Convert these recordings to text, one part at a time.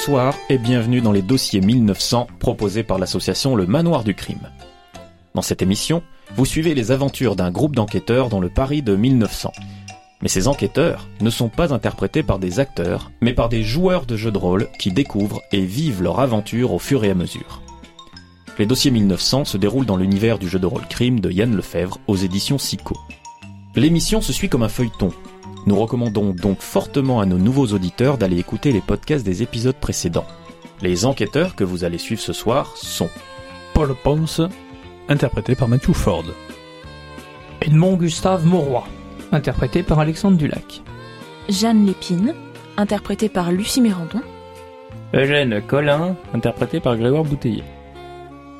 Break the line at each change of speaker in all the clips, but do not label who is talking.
Bonsoir et bienvenue dans les dossiers 1900 proposés par l'association Le Manoir du Crime. Dans cette émission, vous suivez les aventures d'un groupe d'enquêteurs dans le Paris de 1900. Mais ces enquêteurs ne sont pas interprétés par des acteurs, mais par des joueurs de jeux de rôle qui découvrent et vivent leur aventure au fur et à mesure. Les dossiers 1900 se déroulent dans l'univers du jeu de rôle crime de Yann Lefebvre aux éditions Sico. L'émission se suit comme un feuilleton. Nous recommandons donc fortement à nos nouveaux auditeurs d'aller écouter les podcasts des épisodes précédents. Les enquêteurs que vous allez suivre ce soir sont
Paul Ponce, interprété par Matthew Ford.
Edmond Gustave Mauroy, interprété par Alexandre Dulac.
Jeanne Lépine, interprétée par Lucie Mérandon.
Eugène Collin, interprété par Grégoire Bouteiller.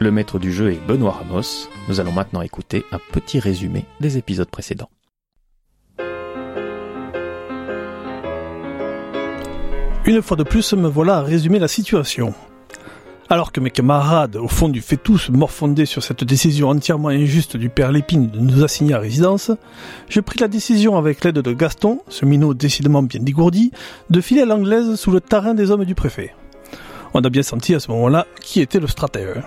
Le maître du jeu est Benoît Ramos. Nous allons maintenant écouter un petit résumé des épisodes précédents.
Une fois de plus, me voilà à résumer la situation. Alors que mes camarades, au fond du fait tous morfondés sur cette décision entièrement injuste du père Lépine de nous assigner à résidence, je pris la décision avec l'aide de Gaston, ce minot décidément bien dégourdi, de filer à l'anglaise sous le tarin des hommes du préfet. On a bien senti à ce moment-là qui était le stratège.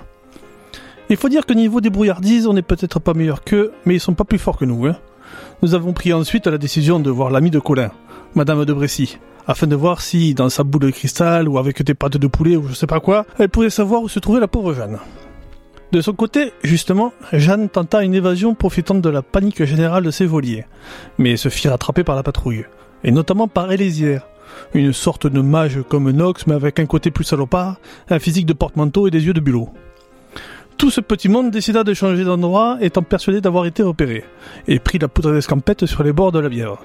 Il faut dire que niveau débrouillardise, on n'est peut-être pas meilleur qu'eux, mais ils sont pas plus forts que nous. Hein. Nous avons pris ensuite la décision de voir l'ami de Colin, Madame de Brécy, afin de voir si, dans sa boule de cristal, ou avec des pâtes de poulet, ou je sais pas quoi, elle pourrait savoir où se trouvait la pauvre Jeanne. De son côté, justement, Jeanne tenta une évasion profitant de la panique générale de ses voliers, mais se fit rattraper par la patrouille, et notamment par Elésière, une sorte de mage comme Nox, mais avec un côté plus salopard, un physique de porte-manteau et des yeux de bulot. Tout ce petit monde décida de changer d'endroit, étant persuadé d'avoir été repéré, et prit la poudre d'escampette sur les bords de la Bièvre.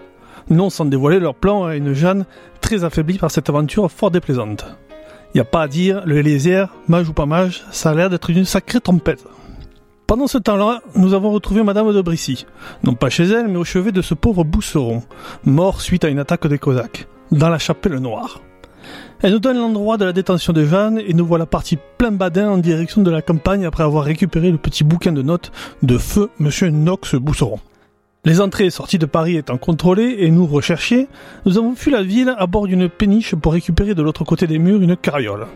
Non sans dévoiler leur plan à une Jeanne très affaiblie par cette aventure fort déplaisante. Y a pas à dire, le Elésière, mage ou pas mage, ça a l'air d'être une sacrée tempête. Pendant ce temps-là, nous avons retrouvé Madame de Brissy, non pas chez elle, mais au chevet de ce pauvre Bousseron, mort suite à une attaque des Cosaques, dans la chapelle noire. Elle nous donne l'endroit de la détention de Jeanne et nous voilà partis plein badin en direction de la campagne après avoir récupéré le petit bouquin de notes de feu Monsieur Knox Bousseron. Les entrées et sorties de Paris étant contrôlées et nous recherchées, nous avons fui la ville à bord d'une péniche pour récupérer de l'autre côté des murs une carriole.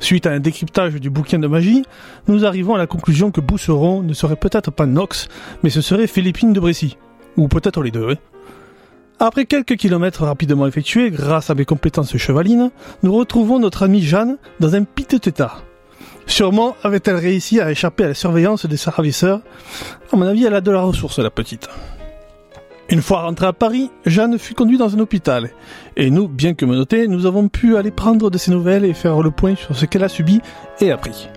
Suite à un décryptage du bouquin de magie, nous arrivons à la conclusion que Bousseron ne serait peut-être pas Knox, mais ce serait Philippine de Brécy. Ou peut-être les deux. Après quelques kilomètres rapidement effectués, grâce à mes compétences chevalines, nous retrouvons notre amie Jeanne dans un piteux état. Sûrement avait-elle réussi à échapper à la surveillance des ravisseurs. À mon avis, elle a de la ressource, la petite. Une fois rentrée à Paris, Jeanne fut conduite dans un hôpital. Et nous, bien que menottés, nous avons pu aller prendre de ses nouvelles et faire le point sur ce qu'elle a subi et appris.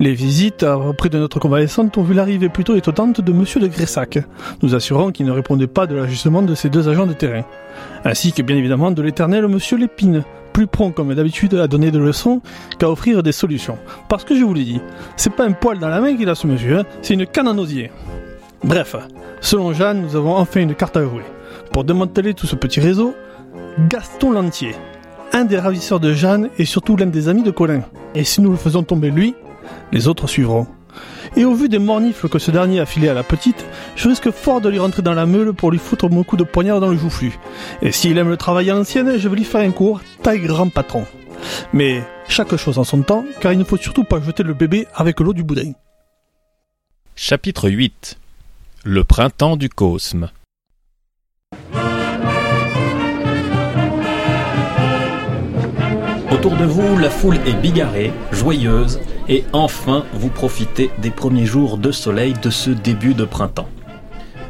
Les visites auprès de notre convalescente ont vu l'arrivée plutôt étonnante de Monsieur de Gressac, nous assurant qu'il ne répondait pas de l'ajustement de ses deux agents de terrain, ainsi que bien évidemment de l'éternel Monsieur Lépine, plus prompt comme d'habitude à donner des leçons qu'à offrir des solutions. Parce que je vous l'ai dit, c'est pas un poil dans la main qu'il a ce monsieur, c'est une canne en osier. Bref, selon Jeanne, nous avons enfin une carte à jouer. Pour démanteler tout ce petit réseau, Gaston Lantier, un des ravisseurs de Jeanne et surtout l'un des amis de Colin. Et si nous le faisons tomber lui, les autres suivront. Et au vu des mornifles que ce dernier a filé à la petite, je risque fort de lui rentrer dans la meule pour lui foutre mon coup de poignard dans le joufflu. Et s'il aime le travail à l'ancienne, je vais lui faire un cours taille grand patron. Mais chaque chose en son temps, car il ne faut surtout pas jeter le bébé avec l'eau du boudin.
Chapitre 8 Le printemps du Cosme Autour de vous, la foule est bigarrée, joyeuse, et enfin vous profitez des premiers jours de soleil de ce début de printemps.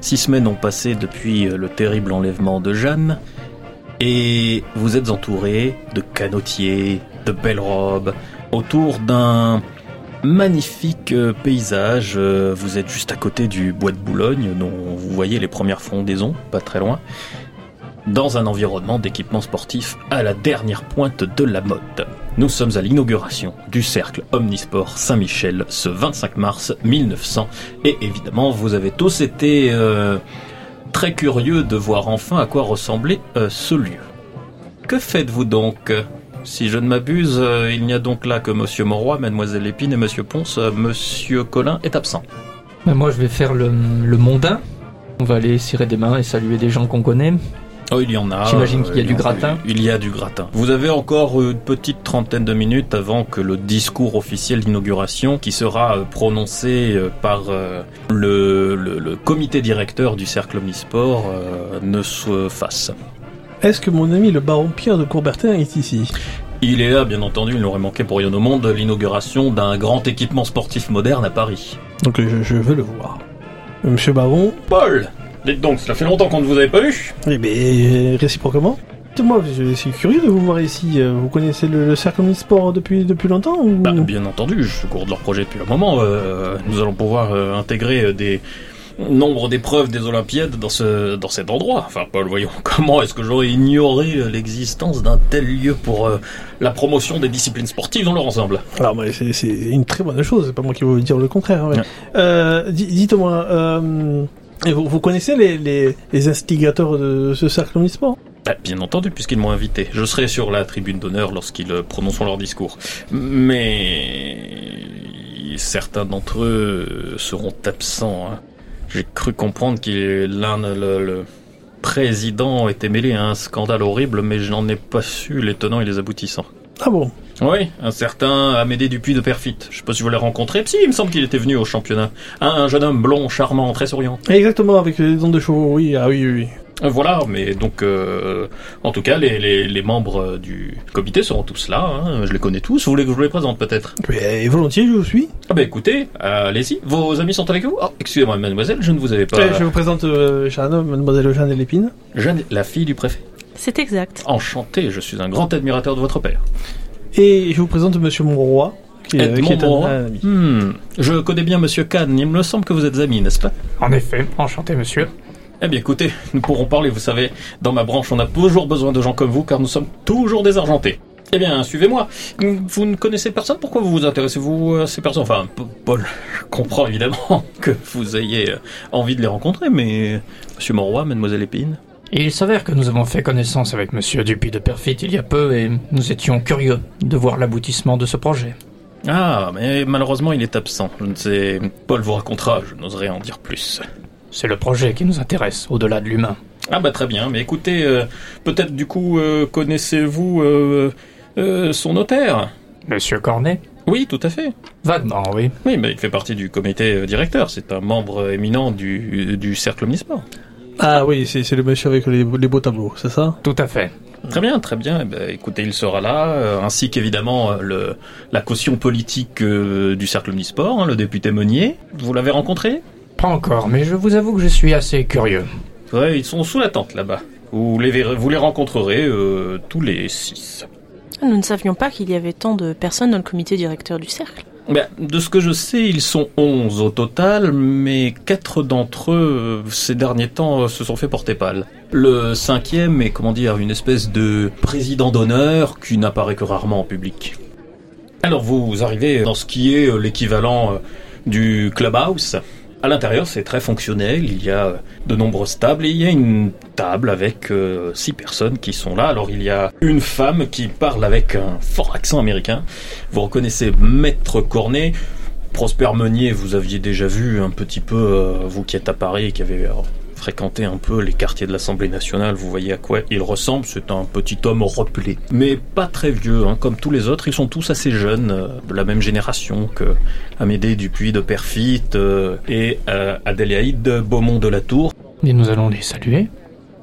Six semaines ont passé depuis le terrible enlèvement de Jeanne, et vous êtes entouré de canotiers, de belles robes, autour d'un magnifique euh, paysage. Euh, Vous êtes juste à côté du bois de Boulogne, dont vous voyez les premières frondaisons, pas très loin, dans un environnement d'équipement sportif à la dernière pointe de la mode. Nous sommes à l'inauguration du cercle Omnisport Saint-Michel ce 25 mars 1900, et évidemment vous avez tous été euh, très curieux de voir enfin à quoi ressemblait ce lieu. Que faites-vous donc? Si je ne m'abuse, euh, il n'y a donc là que Monsieur Mauroy, Mademoiselle Lépine et Monsieur Ponce. Euh, Monsieur Collin est absent.
Ben, moi, je vais faire le, le mondain. On va aller cirer des mains et saluer des gens qu'on connaît.
Oh, il y en a.
J'imagine qu'il y a
euh,
du gratin.
Il y a du gratin. Vous avez encore une petite trentaine de minutes avant que le discours officiel d'inauguration, qui sera prononcé par le, le- le comité directeur du cercle omnisport, ne se fasse.
Est-ce que mon ami le baron Pierre de Courbertin est ici?
Il est là, bien entendu, il n'aurait manqué pour rien au monde l'inauguration d'un grand équipement sportif moderne à Paris.
Donc je, je veux le voir. Monsieur Baron,
Paul Dites donc, cela fait longtemps qu'on ne vous avait pas vu.
eh bien, réciproquement. Moi, je suis curieux de vous voir ici. Euh, Vous connaissez le, le cercle omnisport depuis, depuis longtemps ou...
Bah, bien entendu, je suis au cours de leur projet depuis un moment. euh, nous allons pouvoir euh, intégrer euh, des nombre d'épreuves des Olympiades dans ce dans cet endroit. Enfin, Paul, voyons, comment est-ce que j'aurais ignoré euh, l'existence d'un tel lieu pour euh, la promotion des disciplines sportives dans leur ensemble?
Alors, bah, c'est c'est une très bonne chose, c'est pas moi qui vais vous dire le contraire. hein, ouais. Euh, di- Dites-moi, euh, vous connaissez les, les, les instigateurs de ce cercle omnisport
Bah, Bien entendu, puisqu'ils m'ont invité. Je serai sur la tribune d'honneur lorsqu'ils euh, prononceront leur discours. Mais certains d'entre eux seront absents. hein. J'ai cru comprendre que l'un, le, le président était mêlé à un scandale horrible, mais je n'en ai pas su les tenants et les aboutissants.
Ah bon?
Oui, un certain Amédée Dupuis de Perfit. Je sais pas si vous l'avez rencontré. Si, il me semble qu'il était venu au championnat. Un, un jeune homme blond, charmant, très souriant.
Exactement, avec les dents de chevaux, oui, ah oui, oui, oui.
Euh, Voilà, mais donc, euh, en tout cas, les, les, les membres euh, du comité seront tous là. hein. Je les connais tous. Vous voulez que je vous les présente peut-être?
Mais volontiers, je vous suis.
Ah bah écoutez, allez-y. Vos amis sont avec vous? Oh, excusez-moi, mademoiselle, je ne vous avais pas.
Eh, je vous présente euh, Jeanne, mademoiselle Jeanne et Lépine.
Jeanne, la fille du préfet.
C'est exact.
Enchanté, je suis un grand admirateur de votre père.
Et je vous présente monsieur Monroy, qui, est-
Edmond
qui est un-
Monroy.
un ami.
Hmm, je connais bien Monsieur Kahn. Il me semble que vous êtes amis, n'est-ce pas?
En effet, enchanté monsieur.
Eh bien écoutez, nous pourrons parler, vous savez, dans ma branche on a toujours besoin de gens comme vous car nous sommes toujours désargentés. Eh bien, suivez-moi. Vous ne connaissez personne? Pourquoi vous vous intéressez-vous à ces personnes? Enfin, Paul, je comprends évidemment que vous ayez euh, envie de les rencontrer, mais Monsieur Monroy, Mademoiselle Épine?
Il s'avère que nous avons fait connaissance avec monsieur Dupuis de Perfit il y a peu et nous étions curieux de voir l'aboutissement de ce projet.
Ah, mais malheureusement il est absent. Je ne sais... Paul vous racontera, je n'oserais en dire plus.
C'est le projet qui nous intéresse, au-delà de l'humain.
Ah bah très bien, mais écoutez, euh, peut-être du coup euh, connaissez-vous euh, euh, son notaire?
Monsieur Cornet?
Oui, tout à fait.
Vaguement, oui.
Oui, mais il fait partie du comité directeur. C'est un membre éminent du, du cercle omnisport.
Ah oui, c'est c'est le monsieur avec les, les beaux tableaux, c'est ça?
Tout à fait.
Très bien, très bien. Eh ben, écoutez, il sera là, euh, ainsi qu'évidemment le, la caution politique euh, du cercle omnisport, hein, le député Meunier. Vous l'avez rencontré?
Pas encore, mais je vous avoue que je suis assez curieux.
Ouais, ils sont sous la tente là-bas. Vous les, verrez- vous les rencontrerez euh, tous les six.
Nous ne savions pas qu'il y avait tant de personnes dans le comité directeur du cercle.
Ben, de ce que je sais, ils sont 11 au total, mais quatre d'entre eux, euh, ces derniers temps, euh, se sont fait porter pâle. Le cinquième est, comment dire, une espèce de président d'honneur qui n'apparaît que rarement en public. Alors vous arrivez dans ce qui est l'équivalent du clubhouse? À l'intérieur, c'est très fonctionnel. Il y a euh, de nombreuses tables et il y a une table avec euh, six personnes qui sont là. Alors il y a une femme qui parle avec un fort accent américain. Vous reconnaissez Maître Cornet. Prosper Meunier, vous aviez déjà vu un petit peu, euh, vous qui êtes à Paris, qui avez fréquenté un peu les quartiers de l'Assemblée nationale, vous voyez à quoi il ressemble. C'est un petit homme repelé, mais pas très vieux, hein, comme tous les autres. Ils sont tous assez jeunes, euh, de la même génération que Amédée Dupuis de Perfit euh, et euh, Adélaïde Beaumont de la Tour.
Et nous allons les saluer.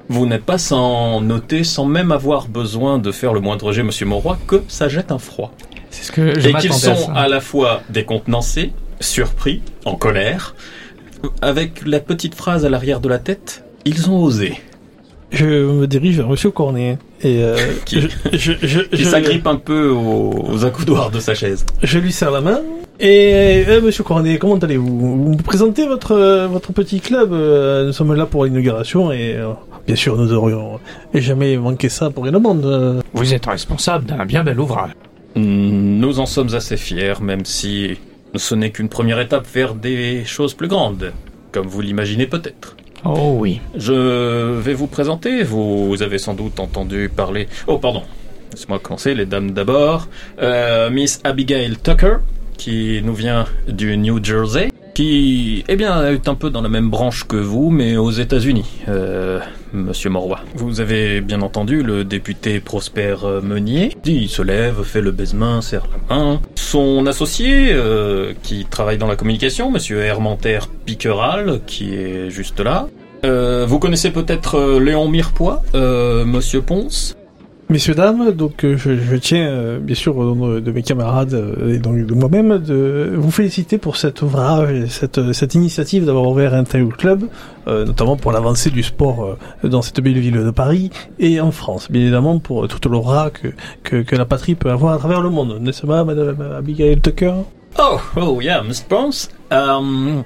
Vous n'êtes pas sans noter, sans même avoir besoin de faire le moindre jet, Monsieur Monroy, que ça jette un froid.
C'est ce que je
et qu'ils
à
sont à la fois décontenancés, surpris, en colère, avec la petite phrase à l'arrière de la tête, ils ont osé.
Je me dirige vers monsieur Cornet. Et euh,
Qui-
je, je, je,
Il
je-
s'agrippe un peu aux, aux accoudoirs de sa chaise.
je lui serre la main. Et euh, monsieur Cornet, comment allez-vous? Vous me présentez votre, euh, votre petit club euh, Nous sommes là pour l'inauguration et euh, bien sûr nous aurions jamais manqué ça pour rien au monde.
Vous êtes responsable d'un bien bel ouvrage.
Nous en sommes assez fiers, même si ce n'est qu'une première étape vers des choses plus grandes, comme vous l'imaginez peut-être.
Oh oui.
Je vais vous présenter, vous avez sans doute entendu parler... Oh pardon, laissez-moi commencer, les dames d'abord. Euh, Miss Abigail Tucker, qui nous vient du New Jersey, qui, eh bien, est un peu dans la même branche que vous, mais aux États-Unis. Euh, monsieur Moroy. Vous avez bien entendu le député Prosper euh, Meunier. Il se lève, fait le baisement, serre la main. Son associé, euh, qui travaille dans la communication, monsieur Hermanter Piqueral, qui est juste là. Euh, vous connaissez peut-être euh, Léon Mirepoix, euh, monsieur Ponce?
Messieurs, dames, donc euh, je, tiens, euh, bien sûr, au nom de, mes camarades euh, et donc de moi-même, de vous féliciter pour cet ouvrage, et cette, initiative d'avoir ouvert un tel club, notamment pour l'avancée du sport dans cette belle ville de Paris et en France, bien évidemment pour toute l'aura que, que, la patrie peut avoir à travers le monde, n'est-ce pas, Madame Abigail Tucker?
Oh, oh yeah, Mr. Ponce. Um,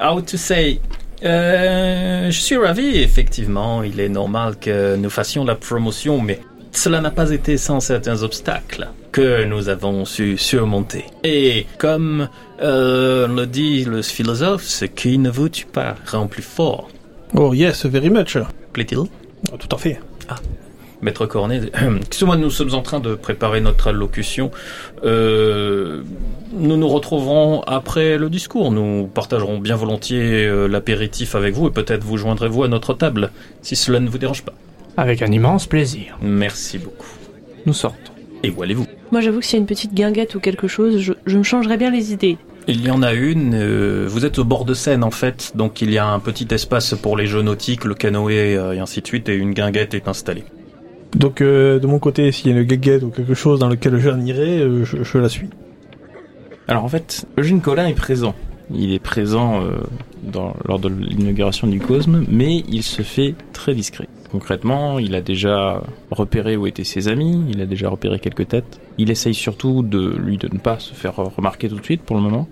how to say... Je suis ravi, effectivement. Il est normal que nous fassions la promotion, mais cela n'a pas été sans certains obstacles que nous avons su surmonter. Et comme euh, le dit le philosophe, ce qui ne vous tue pas rend plus fort.
Oh yes, very much.
Plaît-il?
Ah, Tout à fait.
Maître Cornet, excusez-moi, nous sommes en train de préparer notre allocution. Euh, nous nous retrouverons après le discours. Nous partagerons bien volontiers euh, l'apéritif avec vous et peut-être vous joindrez-vous à notre table, si cela ne vous dérange pas.
Avec un immense plaisir.
Merci beaucoup.
Nous sortons.
Et où allez-vous?
Moi, j'avoue que s'il y a une petite guinguette ou quelque chose, je, je me changerais bien les idées.
Il y en a une. euh, vous êtes au bord de Seine en fait, donc il y a un petit espace pour les jeux nautiques, le canoë euh, et ainsi de suite, et une guinguette est installée.
Donc euh, de mon côté, s'il y a une guéguette ou quelque chose dans lequel j'en irai, euh, je, je la suis.
Alors en fait, Eugène Collin est présent. Il est présent euh, dans, lors de l'inauguration du Cosme, mais il se fait très discret. Concrètement, il a déjà repéré où étaient ses amis, il a déjà repéré quelques têtes. Il essaye surtout de lui de ne pas se faire remarquer tout de suite pour le moment,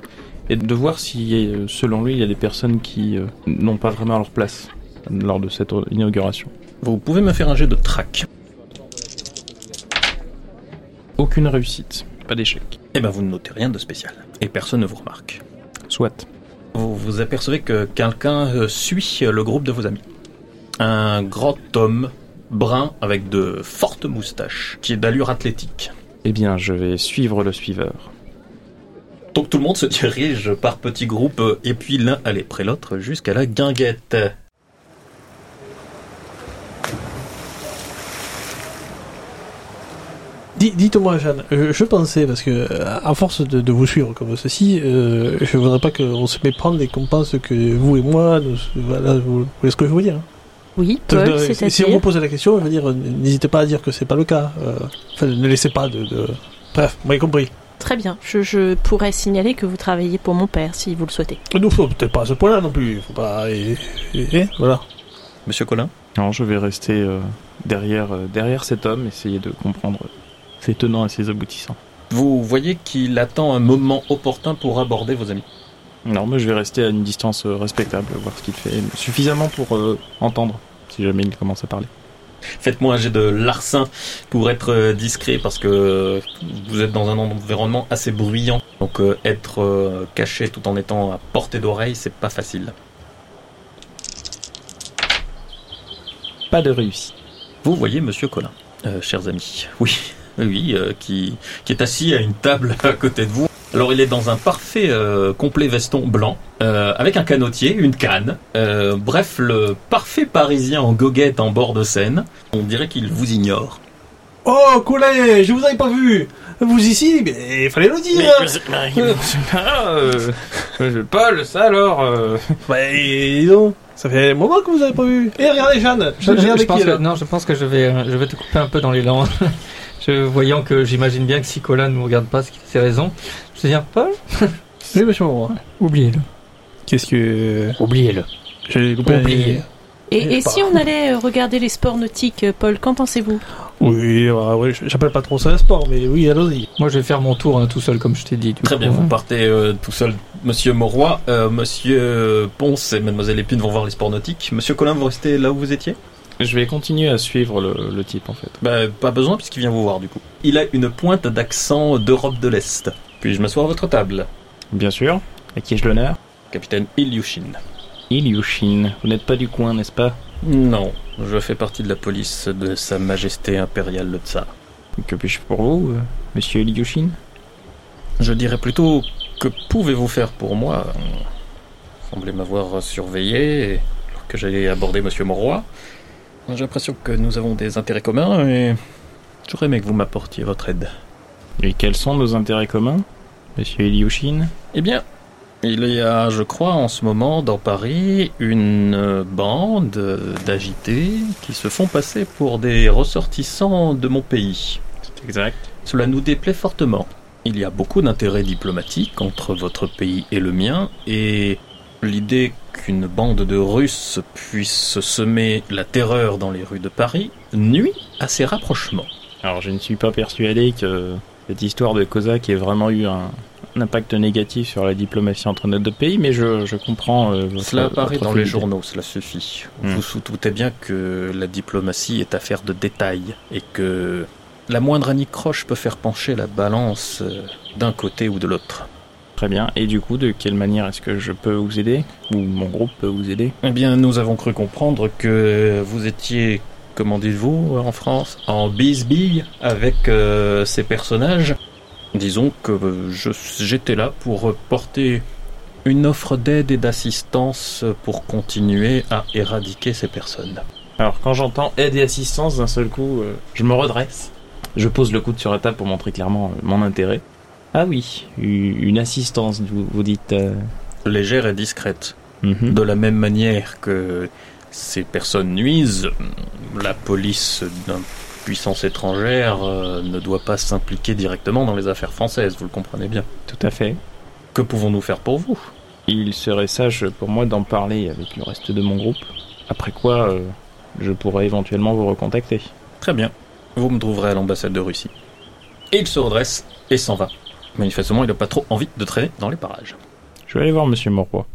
et de voir si, euh, selon lui, il y a des personnes qui euh, n'ont pas vraiment leur place lors de cette inauguration.
Vous pouvez me faire un jet de track.
Aucune réussite, pas d'échec.
Eh ben vous ne notez rien de spécial, et personne ne vous remarque.
Soit.
Vous vous apercevez que quelqu'un euh, suit le groupe de vos amis. Un grand homme brun avec de fortes moustaches, qui est d'allure athlétique.
Eh bien, je vais suivre le suiveur.
Donc tout le monde se dirige par petits groupes, euh, et puis l'un allait près l'autre jusqu'à la guinguette.
Dites-moi, Jeanne, je pensais, parce que euh, à force de, de vous suivre comme ceci, euh, je voudrais pas qu'on se méprenne et qu'on pense que vous et moi, nous, voilà, vous, vous voyez ce que je veux dire. hein.
Oui, Paul,
Euh, si on
c'est-à-dire...
vous pose la question, je veux dire, n'hésitez pas à dire que c'est pas le cas. euh, enfin, ne laissez pas de, de... Bref, vous m'avez compris.
Très bien. Je, je pourrais signaler que vous travaillez pour mon père, si vous le souhaitez.
Nous, faut peut-être pas à ce point-là non plus. Faut pas. Et, et- et voilà.
Monsieur Collin
Non, je vais rester euh, derrière, euh, derrière cet homme, essayer de comprendre ses tenants et ses aboutissants.
Vous voyez qu'il attend un moment opportun pour aborder vos amis.
Non, mais je vais rester à une distance respectable, voir ce qu'il fait, suffisamment pour euh, entendre, si jamais il commence à parler.
Faites-moi un jet de larcin pour être euh, discret parce que euh, vous êtes dans un environnement assez bruyant. Donc euh, être euh, caché tout en étant à portée d'oreille, c'est pas facile.
Pas de réussite.
Vous voyez Monsieur Collin, euh, chers amis. Oui, oui, euh, qui, qui est assis à une table à côté de vous. Alors il est dans un parfait euh, complet veston blanc, euh, avec un canotier, une canne. Euh, bref, le parfait parisien en goguette en bord de Seine. On dirait qu'il vous ignore.
Oh, Colin, je vous avais pas vu. Vous ici, mais il fallait le dire.
euh, Paul, ça alors euh,
Bah, et dis donc, ça fait un moment que vous avez pas vu. Et regardez, Jeanne.
Je,
Jeanne,
je
regardez
pense
qui
que, non, je pense que je vais, euh, je vais te couper un peu dans l'élan. je, voyant que j'imagine bien que si Colin ne nous regarde pas, c'est qu'il a ses raisons. Je vais dire, Paul,
Oui, monsieur Moreau.
oubliez-le.
Qu'est-ce que.
Oubliez-le.
J'ai loupé.
Oublié.
Et, et si on allait euh, regarder les sports nautiques, euh, Paul, qu'en pensez-vous?
Oui, ouais, ouais, j'appelle pas trop ça un sport, mais oui, allons-y.
Moi, je vais faire mon tour hein, tout seul, comme je t'ai dit.
Très
coup,
bien,
hein.
vous partez euh, tout seul, Monsieur Mauroy. Euh, Monsieur Ponce et Mademoiselle Épine vont voir les sports nautiques. Monsieur Collin, vous restez là où vous étiez?
Je vais continuer à suivre le, le type en fait.
Bah, pas besoin puisqu'il vient vous voir du coup. Il a une pointe d'accent d'Europe de l'Est. Puis-je m'asseoir à votre table?
Bien sûr. À qui ai-je l'honneur?
Capitaine Ilyushin.
Ilyushin. Vous n'êtes pas du coin, n'est-ce pas?
Non, je fais partie de la police de Sa Majesté impériale le Tsar.
Que puis-je pour vous, euh, monsieur Ilyushin?
Je dirais plutôt que pouvez-vous faire pour moi? Vous semblez m'avoir surveillé alors que j'allais aborder Monsieur Mauroy. J'ai l'impression que nous avons des intérêts communs et j'aurais aimé que vous m'apportiez votre aide.
Et quels sont nos intérêts communs, monsieur Ilyushin
Eh bien, il y a, je crois, en ce moment dans Paris, une bande d'agités qui se font passer pour des ressortissants de mon pays.
C'est exact.
Cela nous déplaît fortement. Il y a beaucoup d'intérêts diplomatiques entre votre pays et le mien, et l'idée qu'une bande de Russes puisse semer la terreur dans les rues de Paris nuit à ces rapprochements.
Alors je ne suis pas persuadé que cette histoire de Cosaque ait vraiment eu un, un impact négatif sur la diplomatie entre nos deux pays, mais je, je comprends. euh, votre-
Cela apparaît
votre
dans les journaux, cela suffit. Vous vous doutez bien que la diplomatie est affaire de détails et que la moindre anicroche peut faire pencher la balance euh, d'un côté ou de l'autre.
Très bien. Et du coup, de quelle manière est-ce que je peux vous aider Ou mon groupe peut vous aider?
Eh bien, nous avons cru comprendre que vous étiez, comment dites-vous en France, en bisbille avec euh, ces personnages. Disons que euh, j'étais là pour porter une offre d'aide et d'assistance pour continuer à éradiquer ces personnes.
Alors, quand j'entends aide et assistance, d'un seul coup, euh, je me redresse. Je pose le coude sur la table pour montrer clairement euh, mon intérêt. Ah oui, une assistance, vous, vous dites. euh,
Légère et discrète.
mhm.
De la même manière que ces personnes nuisent, la police d'une puissance étrangère euh, ne doit pas s'impliquer directement dans les affaires françaises, vous le comprenez bien.
Tout à fait.
Que pouvons-nous faire pour vous?
Il serait sage pour moi d'en parler avec le reste de mon groupe. Après quoi, euh, je pourrais éventuellement vous recontacter.
Très bien. Vous me trouverez à l'ambassade de Russie. Et il se redresse et s'en va. Manifestement, il n'a pas trop envie de traîner dans les parages.
Je vais aller voir Monsieur Mauroy.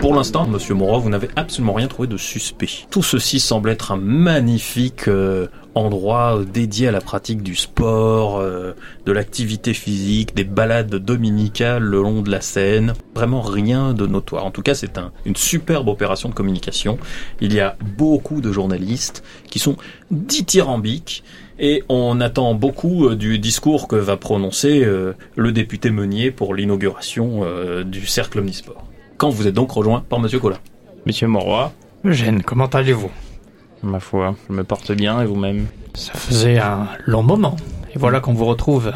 Pour l'instant, monsieur Moreau, vous n'avez absolument rien trouvé de suspect. Tout ceci semble être un magnifique euh, endroit dédié à la pratique du sport, euh, de l'activité physique, des balades dominicales le long de la Seine. Vraiment rien de notoire. En tout cas, c'est un- une superbe opération de communication. Il y a beaucoup de journalistes qui sont dithyrambiques et on attend beaucoup euh, du discours que va prononcer euh, le député Meunier pour l'inauguration euh, du cercle omnisport. Quand vous êtes donc rejoint par Monsieur Collin.
Monsieur Mauroy,
Eugène, comment allez-vous?
Ma foi, je me porte bien et vous-même?
Ça faisait un long moment. Et voilà qu'on vous retrouve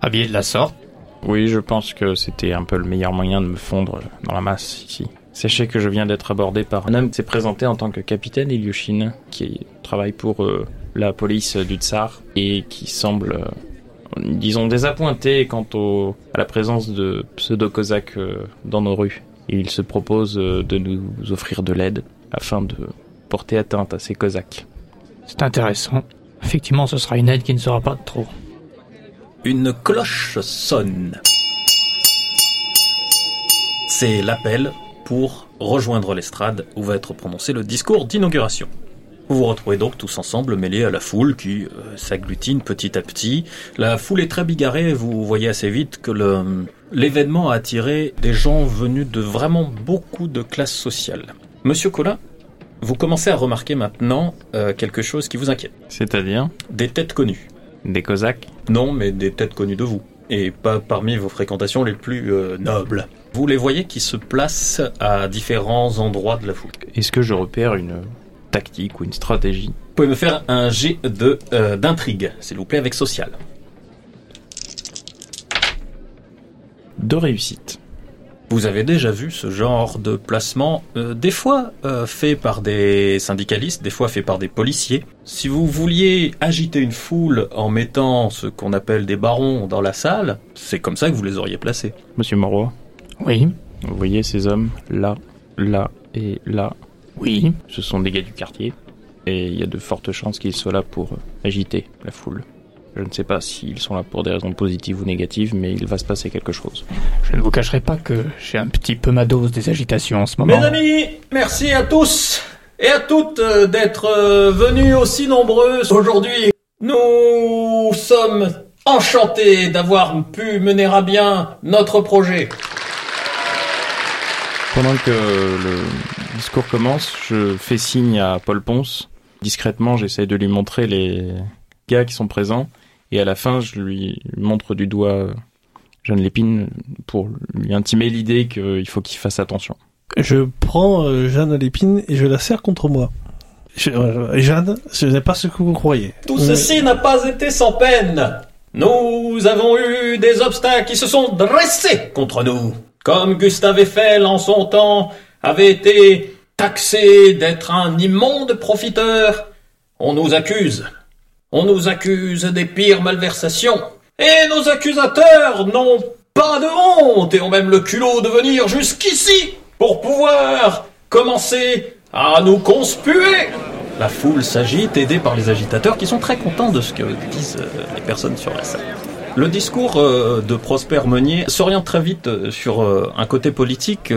habillé de la sorte.
Oui, je pense que c'était un peu le meilleur moyen de me fondre dans la masse ici. Sachez que je viens d'être abordé par un homme qui s'est présenté en tant que capitaine Ilyushin, qui travaille pour euh, la police du Tsar et qui semble, euh, disons, désappointé quant au, à la présence de pseudo-cosaques euh, dans nos rues. Et il se propose euh, de nous offrir de l'aide afin de porter atteinte à ces cosaques.
C'est intéressant. Effectivement, ce sera une aide qui ne sera pas de trop.
Une cloche sonne. C'est l'appel pour rejoindre l'estrade où va être prononcé le discours d'inauguration. Vous vous retrouvez donc tous ensemble mêlés à la foule qui euh, s'agglutine petit à petit. La foule est très bigarrée, vous voyez assez vite que le- l'événement a attiré des gens venus de vraiment beaucoup de classes sociales. Monsieur Collin, vous commencez à remarquer maintenant euh, quelque chose qui vous inquiète.
C'est-à-dire?
Des têtes connues.
des cosaques?
Non, mais des têtes connues de vous. Et pas parmi vos fréquentations les plus euh, nobles. Vous les voyez qui se placent à différents endroits de la foule.
Est-ce que je repère une tactique ou une stratégie
Vous pouvez me faire un jet de euh, d'intrigue, s'il vous plaît, avec social.
de réussite
Vous avez déjà vu ce genre de placement, euh, des fois euh, fait par des syndicalistes, des fois fait par des policiers. Si vous vouliez agiter une foule en mettant ce qu'on appelle des barons dans la salle, c'est comme ça que vous les auriez placés.
Monsieur Moroy,
Oui,
vous voyez ces hommes là, là et là
oui.
Ce sont des gars du quartier et il y a de fortes chances qu'ils soient là pour euh, agiter la foule. Je ne sais pas s'ils sont là pour des raisons positives ou négatives, mais il va se passer quelque chose.
Je ne vous cacherai pas que j'ai un petit peu ma dose des agitations en ce moment.
Mes amis, merci à tous et à toutes euh, d'être euh, venus aussi nombreux aujourd'hui. Nous sommes enchantés d'avoir pu mener à bien notre projet.
Pendant que le discours commence, je fais signe à Paul Ponce. Discrètement, j'essaie de lui montrer les gars qui sont présents. Et à la fin, je lui montre du doigt euh, Jeanne Lépine pour lui intimer l'idée qu'il faut qu'il fasse attention.
Je prends euh, Jeanne Lépine et je la serre contre moi. Je- euh, Jeanne, ce n'est pas ce que vous croyez.
Tout ceci n'a pas été sans peine. Nous avons eu des obstacles qui se sont dressés contre nous. Comme Gustave Eiffel en son temps avait été taxé d'être un immonde profiteur, on nous accuse. On nous accuse des pires malversations. Et nos accusateurs n'ont pas de honte et ont même le culot de venir jusqu'ici pour pouvoir commencer à nous conspuer. La foule s'agite, aidée par les agitateurs qui sont très contents de ce que disent euh, les personnes sur la scène. Le discours euh, de Prosper Meunier s'oriente très vite euh, sur euh, un côté politique,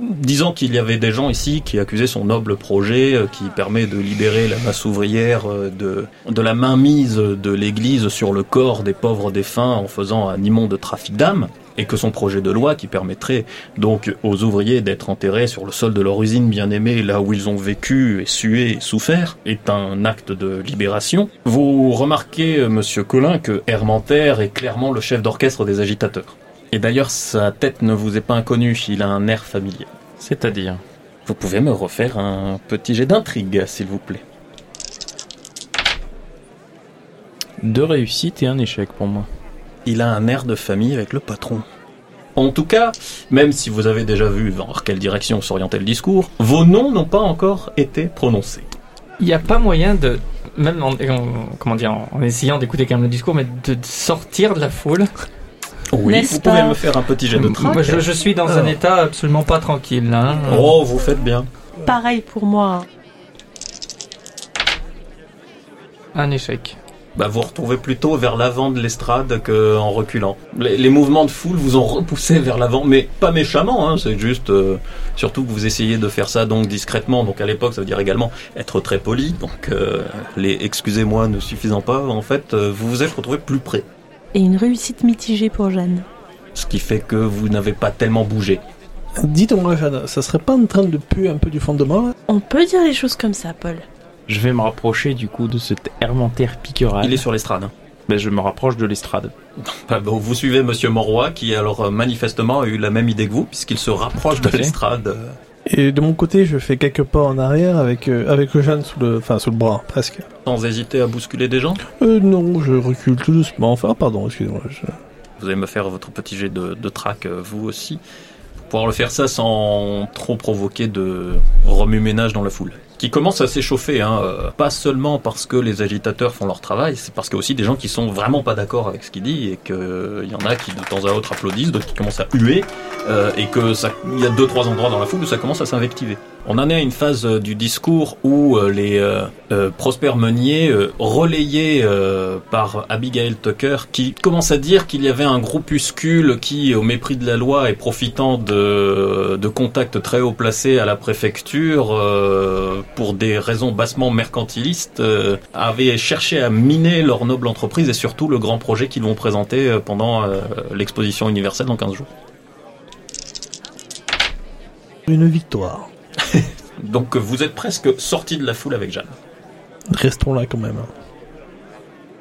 disant qu'il y avait des gens ici qui accusaient son noble projet qui permet de libérer la masse ouvrière de, la mainmise de l'Église sur le corps des pauvres défunts en faisant un immonde trafic d'âmes, et que son projet de loi qui permettrait donc aux ouvriers d'être enterrés sur le sol de leur usine bien-aimée, là où ils ont vécu et sué et souffert, est un acte de libération. Vous remarquez, euh, monsieur Collin, que Hermanter est clairement le chef d'orchestre des agitateurs. Et d'ailleurs, sa tête ne vous est pas inconnue, il a un air familier.
C'est-à-dire?
Vous pouvez me refaire un petit jet d'intrigue, s'il vous plaît.
deux réussites et un échec pour moi.
Il a un air de famille avec le patron. En tout cas, même si vous avez déjà vu vers quelle direction s'orientait le discours, vos noms n'ont pas encore été prononcés.
Il n'y a pas moyen de, même en, en- comment dire, en, essayant d'écouter quand même le discours, mais de, de sortir de la foule.
Oui, vous pouvez me faire un petit jet de trac.
Je, je suis dans un
Alors.
état absolument pas tranquille. Hein.
Oh, vous faites bien.
Pareil pour moi.
Un échec.
Bah, vous retrouvez plutôt vers l'avant de l'estrade qu'en reculant. Les, les mouvements de foule vous ont repoussé vers l'avant, mais pas méchamment, hein, c'est juste, euh, surtout que vous essayez de faire ça donc discrètement, donc à l'époque ça veut dire également être très poli, donc euh, les excusez-moi ne suffisant pas, en fait, euh, vous vous êtes retrouvé plus près.
Et une réussite mitigée pour Jeanne.
Ce qui fait que vous n'avez pas tellement bougé.
Dites-moi, Jeanne, ça serait pas en train de puer un peu du fondement là
On peut dire les choses comme ça, Paul.
Je vais me rapprocher du coup de cet hermentaire piqueral.
Il est sur l'estrade.
Ben, je me rapproche de l'estrade.
Bon, vous suivez Monsieur Monroy, qui alors euh, manifestement a eu la même idée que vous, puisqu'il se rapproche
Tout
de l'estrade.
Et de mon côté, je fais quelques pas en arrière avec euh, avec Jeanne sous le, enfin sous le bras, presque.
sans hésiter à bousculer des gens?
Euh, non, je recule tout doucement. Enfin, pardon, excusez-moi. je-
Vous allez me faire votre petit jet de, de trac, euh, vous aussi, pour pouvoir le faire ça sans trop provoquer de remue-ménage dans la foule. Qui commence à s'échauffer, hein, euh, pas seulement parce que les agitateurs font leur travail, c'est parce qu'il y a aussi des gens qui sont vraiment pas d'accord avec ce qu'il dit et qu'il y en a qui de temps à autre applaudissent, d'autres qui commencent à huer, euh, et que il y a deux trois endroits dans la foule où ça commence à s'invectiver. On en est à une phase euh, du discours où euh, les euh, Prosper Meunier, euh, relayés euh, par Abigail Tucker, qui commence à dire qu'il y avait un groupuscule qui, au mépris de la loi et profitant de, de contacts très haut placés à la préfecture, pour des raisons bassement mercantilistes, avait cherché à miner leur noble entreprise et surtout le grand projet qu'ils vont présenter pendant l'exposition universelle dans 15 jours.
Une victoire.
Donc vous êtes presque sorti de la foule avec Jeanne.
Restons là quand même.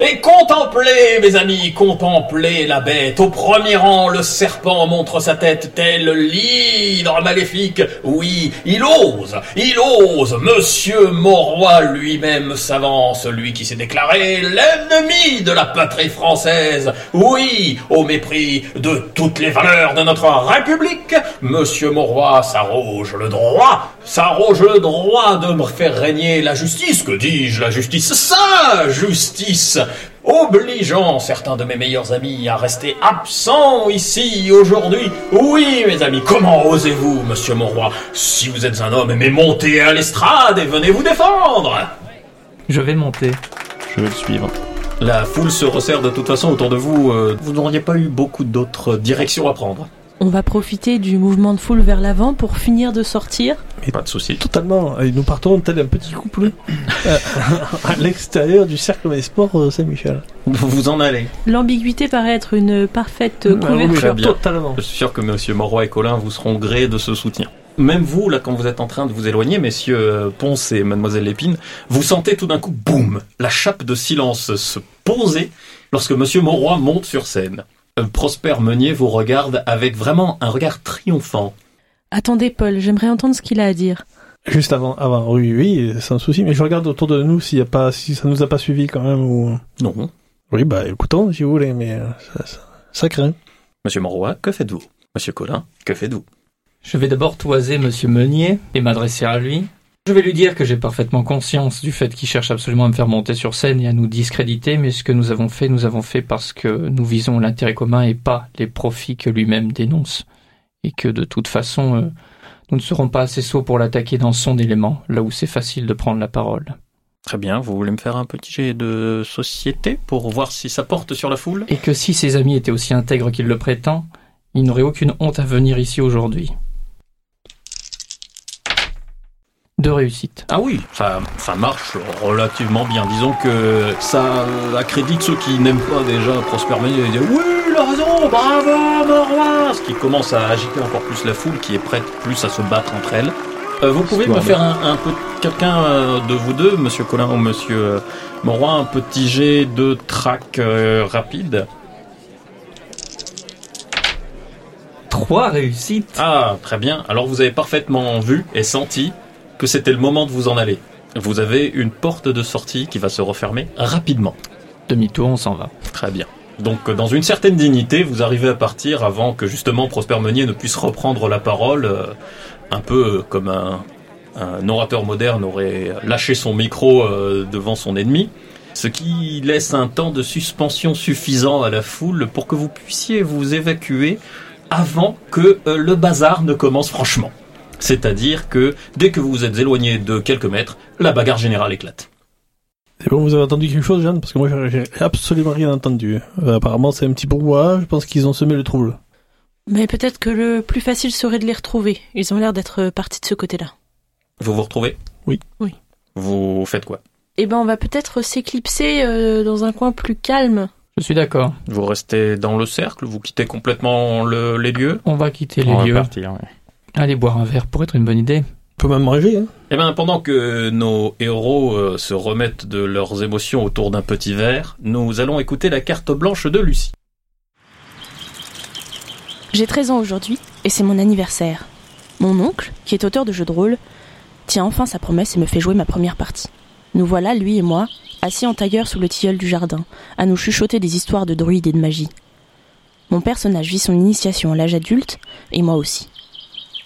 Et contemplez, mes amis, contemplez la bête. Au premier rang, le serpent montre sa tête tel l'hydre maléfique. Oui, il ose, il ose. Monsieur Mauroy lui-même s'avance, lui qui s'est déclaré l'ennemi de la patrie française. Oui, au mépris de toutes les valeurs de notre République, Monsieur Mauroy s'arroge le droit, s'arroge le droit de me faire régner la justice. Que dis-je, la justice Sa justice obligeant certains de mes meilleurs amis à rester absents ici aujourd'hui. Oui, mes amis, comment osez-vous, monsieur Monroy Si vous êtes un homme, mais montez à l'estrade et venez vous défendre
Je vais monter.
Je vais le suivre.
La foule se resserre de toute façon autour de vous. euh, vous n'auriez pas eu beaucoup d'autres directions à prendre.
On va profiter du mouvement de foule vers l'avant pour finir de sortir.
Pas de souci.
Totalement. Et nous partons tel un petit couple euh, à l'extérieur du cercle des sports euh, Saint-Michel.
Vous vous en allez.
L'ambiguïté paraît être une parfaite
Ah oui,
couverture.
Totalement.
Je suis sûr que Monsieur Monroy et Colin vous seront grés de ce soutien. Même vous, là, quand vous êtes en train de vous éloigner, messieurs euh, Ponce et Mademoiselle Lépine, vous sentez tout d'un coup, boum, la chape de silence se poser lorsque Monsieur Monroy monte sur scène. Prosper Meunier vous regarde avec vraiment un regard triomphant.
Attendez, Paul, j'aimerais entendre ce qu'il a à dire.
Juste avant, avant, oui, oui, sans souci. Mais je regarde autour de nous s'il y a pas, si ça nous a pas suivi quand même ou.
Non.
Oui, bah écoutons si vous voulez, mais euh, ça, ça, ça craint.
Monsieur Moroy, que faites-vous? Monsieur Collin, que faites-vous?
Je vais d'abord toiser Monsieur Meunier et m'adresser à lui. Je vais lui dire que j'ai parfaitement conscience du fait qu'il cherche absolument à me faire monter sur scène et à nous discréditer, mais ce que nous avons fait, nous avons fait parce que nous visons l'intérêt commun et pas les profits que lui-même dénonce. Et que de toute façon, euh, nous ne serons pas assez sots pour l'attaquer dans son élément, là où c'est facile de prendre la parole.
Très bien, vous voulez me faire un petit jet de société pour voir si ça porte sur la foule?
Et que si ses amis étaient aussi intègres qu'il le prétend, il n'aurait aucune honte à venir ici aujourd'hui. Deux réussites.
Ah oui, ça, ça marche relativement bien. Disons que ça accrédite ceux qui n'aiment pas déjà Prosper Meunier. Ils disent oui, raison, bravo, Moroy Ce qui commence à agiter encore plus la foule qui est prête plus à se battre entre elles. Euh, vous pouvez me faire un, un peu, quelqu'un euh, de vous deux, Monsieur Collin ou Monsieur euh, Moroy, un petit jet de track euh, rapide
Trois réussites
Ah, très bien. Alors vous avez parfaitement vu et senti que c'était le moment de vous en aller. Vous avez une porte de sortie qui va se refermer rapidement.
Demi-tour, on s'en va.
Très bien. Donc euh, dans une certaine dignité, vous arrivez à partir avant que justement Prosper Meunier ne puisse reprendre la parole, euh, un peu euh, comme un, un orateur moderne aurait lâché son micro devant son ennemi, ce qui laisse un temps de suspension suffisant à la foule pour que vous puissiez vous évacuer avant que le bazar ne commence franchement. C'est-à-dire que dès que vous vous êtes éloigné de quelques mètres, la bagarre générale éclate.
C'est bon, vous avez entendu quelque chose, Jeanne? Parce que moi, j'ai- absolument rien entendu. Euh, apparemment, c'est un petit brouhaha. Je pense qu'ils ont semé le trouble.
Mais peut-être que le plus facile serait de les retrouver. Ils ont l'air d'être partis de ce côté-là.
Vous vous retrouvez?
Oui.
Oui.
Vous faites quoi?
Eh ben, on va peut-être s'éclipser euh, dans un coin plus calme.
Je suis d'accord.
Vous restez dans le cercle, vous quittez complètement le- les lieux?
On va quitter les
On va
lieux.
partir, ouais.
Aller boire un verre pourrait être une bonne idée.
On peut même manger, hein
Eh bien, pendant que nos héros euh, se remettent de leurs émotions autour d'un petit verre, nous allons écouter la carte blanche de Lucie.
J'ai 13 ans aujourd'hui et c'est mon anniversaire. Mon oncle, qui est auteur de jeux de rôle, tient enfin sa promesse et me fait jouer ma première partie. Nous voilà, lui et moi, assis en tailleur sous le tilleul du jardin, à nous chuchoter des histoires de druides et de magie. Mon personnage vit son initiation à l'âge adulte, et moi aussi.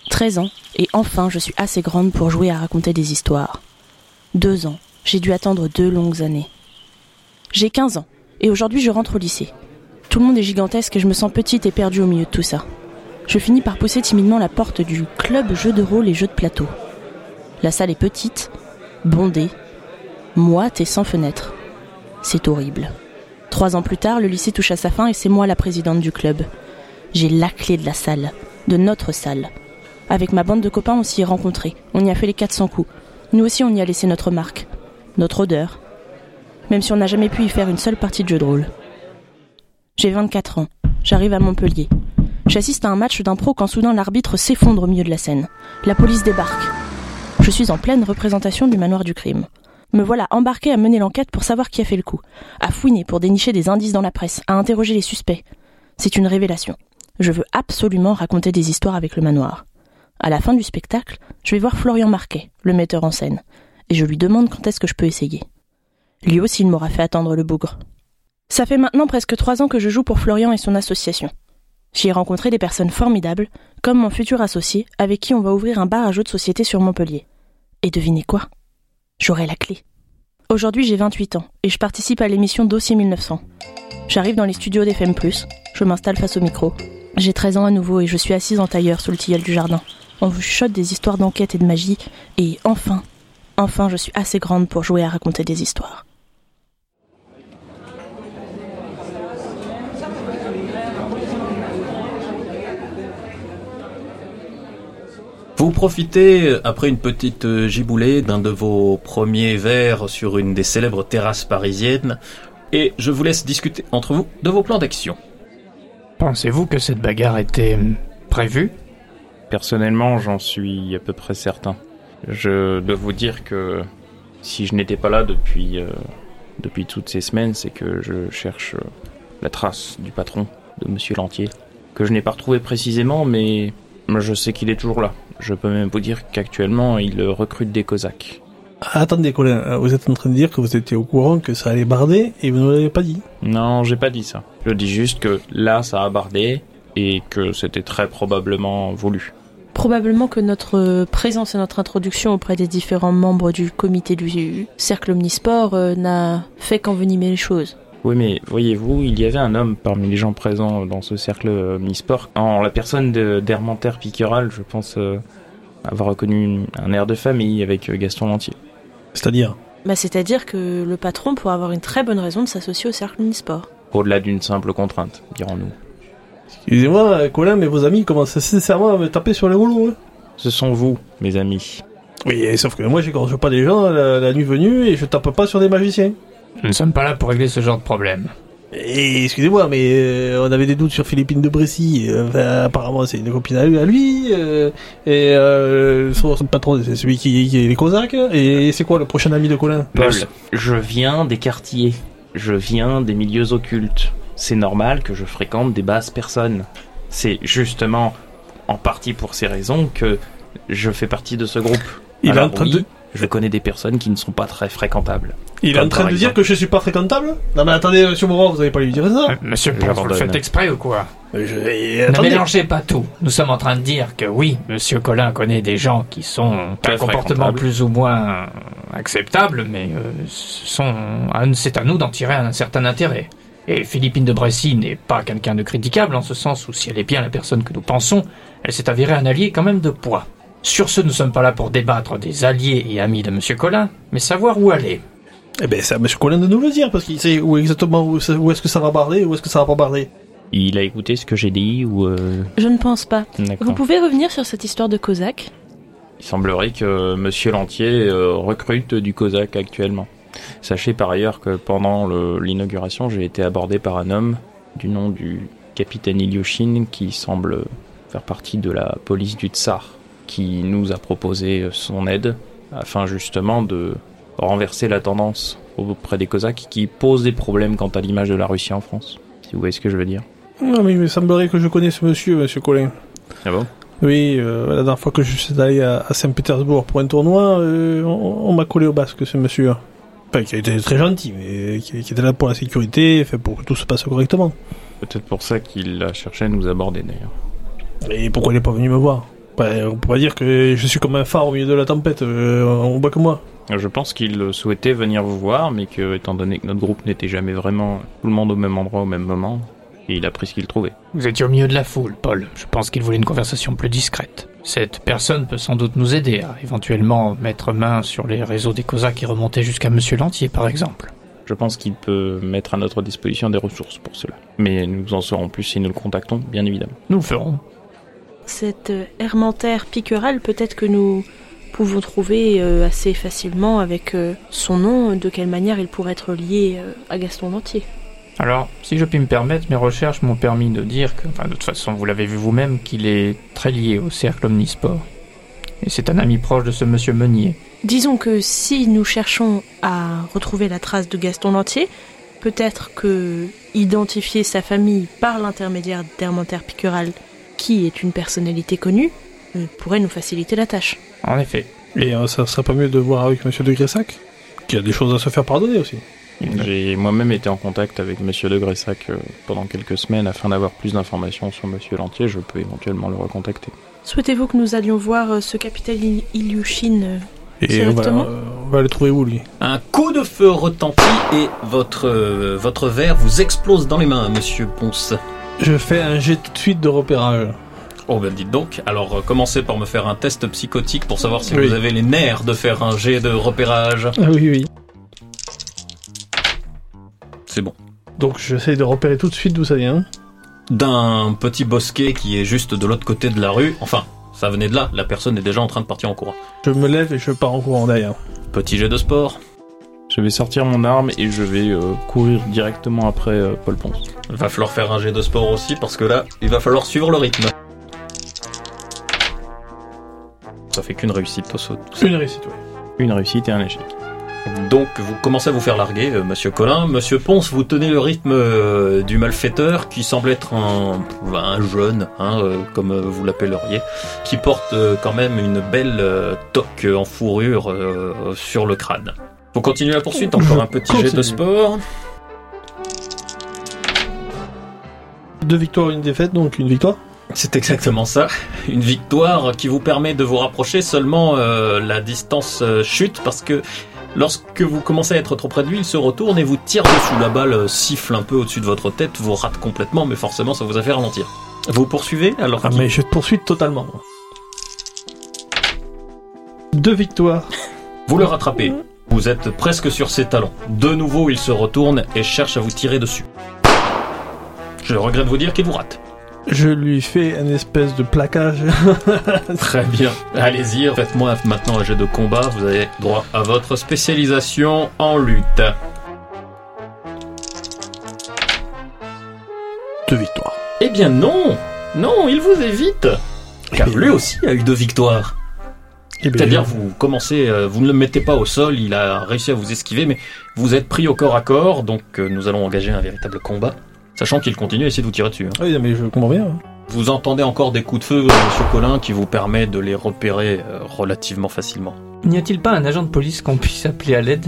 13 ans, et enfin je suis assez grande pour jouer à raconter des histoires. Deux ans, j'ai dû attendre deux longues années. J'ai 15 ans, et aujourd'hui je rentre au lycée. Tout le monde est gigantesque et je me sens petite et perdue au milieu de tout ça. Je finis par pousser timidement la porte du club jeux de rôle et jeux de plateau. La salle est petite, bondée, moite et sans fenêtre. C'est horrible. Trois ans plus tard, le lycée touche à sa fin et c'est moi la présidente du club. J'ai la clé de la salle, de notre salle. Avec ma bande de copains, on s'y est rencontrés. On y a fait les 400 coups. Nous aussi, on y a laissé notre marque, notre odeur. Même si on n'a jamais pu y faire une seule partie de jeu de rôle. J'ai 24 ans. J'arrive à Montpellier. J'assiste à un match d'impro quand soudain l'arbitre s'effondre au milieu de la scène. La police débarque. Je suis en pleine représentation du manoir du crime. Me voilà embarqué à mener l'enquête pour savoir qui a fait le coup, à fouiner pour dénicher des indices dans la presse, à interroger les suspects. C'est une révélation. Je veux absolument raconter des histoires avec le manoir. À la fin du spectacle, je vais voir Florian Marquet, le metteur en scène, et je lui demande quand est-ce que je peux essayer. Lui aussi, il m'aura fait attendre le bougre. Ça fait maintenant presque trois ans que je joue pour Florian et son association. J'y ai rencontré des personnes formidables, comme mon futur associé, avec qui on va ouvrir un bar à jeux de société sur Montpellier. Et devinez quoi? J'aurai la clé. Aujourd'hui, j'ai 28 ans, et je participe à l'émission Dossier 1900. J'arrive dans les studios d'FM+, je m'installe face au micro. J'ai 13 ans à nouveau et je suis assise en tailleur sous le tilleul du jardin. On vous chuchote des histoires d'enquête et de magie, et enfin, enfin je suis assez grande pour jouer à raconter des histoires.
Vous profitez, après une petite giboulée, d'un de vos premiers verres sur une des célèbres terrasses parisiennes, et je vous laisse discuter entre vous de vos plans d'action.
Pensez-vous que cette bagarre était prévue?
Personnellement, j'en suis à peu près certain. Je dois vous dire que si je n'étais pas là depuis, euh, depuis toutes ces semaines, c'est que je cherche euh, la trace du patron, de Monsieur Lantier, que je n'ai pas retrouvé précisément, mais je sais qu'il est toujours là. Je peux même vous dire qu'actuellement, il recrute des Cosaques.
Attendez, Colin, euh, vous êtes en train de dire que vous étiez au courant que ça allait barder et vous ne l'avez pas dit.
Non, j'ai pas dit ça. Je dis juste que là, ça a bardé et que c'était très probablement voulu.
Probablement que notre présence et notre introduction auprès des différents membres du comité du cercle omnisport euh, n'a fait qu'envenimer les choses.
Oui, mais voyez-vous, il y avait un homme parmi les gens présents dans ce cercle euh, omnisport. En la personne de- d'Hermanter Piqueral, je pense euh, avoir reconnu une- un air de famille avec euh, Gaston Lantier.
C'est-à-dire?
Bah, c'est-à-dire que le patron pourrait avoir une très bonne raison de s'associer au cercle omnisport.
Au-delà d'une simple contrainte, dirons-nous.
Excusez-moi, Colin, mais vos amis commencent sincèrement à me taper sur les rouleaux. Hein.
Ce sont vous, mes amis.
Oui, et sauf que moi, j'égorge pas des gens la, la nuit venue et je tape pas sur des magiciens.
Nous ne sommes pas là pour régler ce genre de problème.
Et excusez-moi, mais euh, on avait des doutes sur Philippine de Brécy. euh, enfin, apparemment, c'est une copine à lui. à lui, euh, et euh, son, son patron, c'est celui qui, qui est les Cosaques. Et c'est quoi le prochain ami de Colin?
Paul, je viens des quartiers. Je viens des milieux occultes. C'est normal que je fréquente des basses personnes. C'est justement en partie pour ces raisons que je fais partie de ce groupe.
Il est en train
oui,
de-
Je connais des personnes qui ne sont pas très fréquentables.
Il est en train de dire que je suis pas fréquentable Non mais attendez, monsieur Moreau, vous allez pas lui dire ça
Euh, Monsieur vous le faites exprès ou quoi
Euh, je-
Ne mélangez pas tout. Nous sommes en train de dire que oui, Monsieur Collin connaît des gens qui sont un comportement plus ou moins acceptable, mais euh, ce sont, c'est à nous d'en tirer un certain intérêt. Et Philippine de Brécy n'est pas quelqu'un de critiquable en ce sens où si elle est bien la personne que nous pensons, elle s'est avérée un allié quand même de poids. Sur ce, nous sommes pas là pour débattre des alliés et amis de Monsieur Collin, mais savoir où aller.
Eh ben, c'est à monsieur Colin de nous le dire, parce qu'il sait où exactement où, est-ce que ça va barder, où est-ce que ça va pas barder.
Il a écouté ce que j'ai dit ou... euh,
Je ne pense pas. Vous pouvez revenir sur cette histoire de Cosaque
Il semblerait que Monsieur Lantier euh, recrute du Cosaque actuellement. Sachez par ailleurs que pendant l'inauguration, j'ai été abordé par un homme du nom du capitaine Ilyushin qui semble faire partie de la police du Tsar, qui nous a proposé son aide afin justement de renverser la tendance auprès des Cosaques qui posent des problèmes quant à l'image de la Russie en France. Si vous voyez ce que je veux dire.
Non mais il me semblerait que je connais ce monsieur, monsieur Colin.
Ah bon?
Oui, euh, la dernière fois que je suis allé à, à Saint-Pétersbourg pour un tournoi, euh, on, on m'a collé au basque, ce monsieur. Enfin, qui était très gentil, mais qui, qui était là pour la sécurité, fait pour que tout se passe correctement.
Peut-être pour ça qu'il a cherché à nous aborder d'ailleurs.
Et pourquoi il est pas venu me voir? Ben, On pourrait dire que je suis comme un phare au milieu de la tempête, euh, on voit que moi.
Je pense qu'il souhaitait venir vous voir, mais que, étant donné que notre groupe n'était jamais vraiment tout le monde au même endroit au même moment, il a pris ce qu'il trouvait.
Vous étiez au milieu de la foule, Paul. Je pense qu'il voulait une conversation plus discrète. Cette personne peut sans doute nous aider à éventuellement mettre main sur les réseaux des Cosaques et remonter jusqu'à Monsieur Lantier, par exemple.
Je pense qu'il peut mettre à notre disposition des ressources pour cela. Mais nous en saurons plus si nous le contactons, bien évidemment.
Nous le ferons.
Cette euh, hermentaire piquerale, peut-être que nous pouvons trouver euh, assez facilement avec euh, son nom de quelle manière il pourrait être lié euh, à Gaston Lantier.
Alors, si je puis me permettre, mes recherches m'ont permis de dire que, enfin, de toute façon, vous l'avez vu vous-même, qu'il est très lié au cercle omnisport. Et c'est un ami proche de ce monsieur Meunier.
Disons que si nous cherchons à retrouver la trace de Gaston Lantier, peut-être que identifier sa famille par l'intermédiaire d'Hermentaire Piqueral, qui est une personnalité connue, euh, pourrait nous faciliter la tâche.
En effet.
Et euh, ça serait pas mieux de voir avec monsieur de Gressac Qui a des choses à se faire pardonner aussi.
J'ai moi-même été en contact avec Monsieur de Gressac euh, pendant quelques semaines afin d'avoir plus d'informations sur Monsieur Lantier. Je peux éventuellement le recontacter.
Souhaitez-vous que nous allions voir euh, ce capitaine Il- Ilyushin euh,
Et on va,
Directement
on va le trouver où lui?
Un coup de feu retentit et votre, euh, votre verre vous explose dans les mains, monsieur Ponce.
Je fais un jet tout de suite de repérage.
Oh ben dites donc, alors euh, commencez par me faire un test psychotique pour savoir si
Oui.
vous avez les nerfs de faire un jet de repérage.
Ah oui, oui.
C'est bon.
Donc j'essaie de repérer tout de suite d'où ça vient.
D'un petit bosquet qui est juste de l'autre côté de la rue, enfin, ça venait de là, la personne est déjà en train de partir en courant.
Je me lève et je pars en courant derrière.
Petit jet de sport,
Je vais sortir mon arme et je vais euh, courir directement après euh, Paul Ponce.
va falloir faire un jet de sport aussi parce que là, il va falloir suivre le rythme. Ça fait qu'une réussite au saut.
Une réussite, oui.
Une réussite et un échec.
Donc vous commencez à vous faire larguer, euh, Monsieur Collin. Monsieur Ponce, vous tenez le rythme euh, du malfaiteur qui semble être un, un jeune, hein, euh, comme vous l'appelleriez, qui porte quand même une belle toque en fourrure sur le crâne. Vous continuez la poursuite, encore un petit jet de sport.
Deux victoires, une défaite, donc une victoire.
C'est exactement ça. Une victoire qui vous permet de vous rapprocher, seulement euh, la distance euh, chute parce que lorsque vous commencez à être trop près de lui, il se retourne et vous tire dessus. La balle euh, siffle un peu au-dessus de votre tête, vous rate complètement, mais forcément ça vous a fait ralentir. Vous poursuivez alors
Ah, mais je te poursuis totalement. Deux victoires.
vous le rattrapez. Vous êtes presque sur ses talons. De nouveau, il se retourne et cherche à vous tirer dessus. Je regrette de vous dire qu'il vous rate.
Je lui fais un espèce de plaquage.
Très bien. Allez-y, faites-moi maintenant un jet de combat. Vous avez droit à votre spécialisation en lutte.
Deux victoires.
Eh bien non Non, il vous évite Car lui aussi a eu deux victoires.
Eh
C'est-à-dire, vous commencez, euh, vous ne le mettez pas au sol, il a réussi à vous esquiver, mais vous êtes pris au corps à corps, donc euh, nous allons engager un véritable combat. Sachant qu'il continue à essayer de vous tirer dessus. hein.
Oui, mais je comprends bien. hein.
Vous entendez encore des coups de feu, euh, Monsieur Collin, qui vous permet de les repérer euh, relativement facilement.
N'y a-t-il pas un agent de police qu'on puisse appeler à l'aide?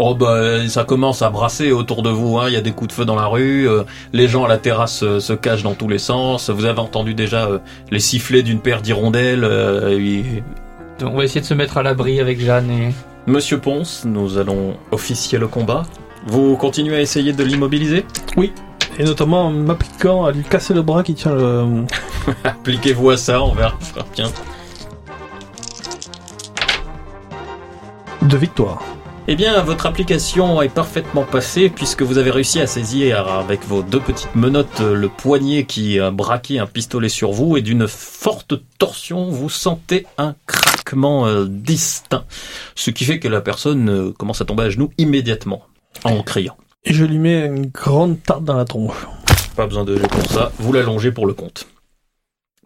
Oh bah ça commence à brasser autour de vous, hein. il y a des coups de feu dans la rue, euh, les gens à la terrasse euh, se cachent dans tous les sens, vous avez entendu déjà euh, les sifflets d'une paire d'hirondelles. euh, et-
Donc, On va essayer de se mettre à l'abri avec Jeanne et...
Monsieur Ponce, nous allons officier le combat. Vous continuez à essayer de l'immobiliser?
Et notamment en m'appliquant à lui casser le bras qui tient le.
Appliquez-vous à ça, on verra. Tiens.
Deux victoires.
Eh bien, votre application est parfaitement passée puisque vous avez réussi à saisir avec vos deux petites menottes le poignet qui a braqué un pistolet sur vous et d'une forte torsion, vous sentez un craquement euh, distinct. Ce qui fait que la personne euh, commence à tomber à genoux immédiatement en criant.
Et je lui mets une grande tarte dans la tronche.
Pas besoin de pour ça, vous l'allongez pour le compte.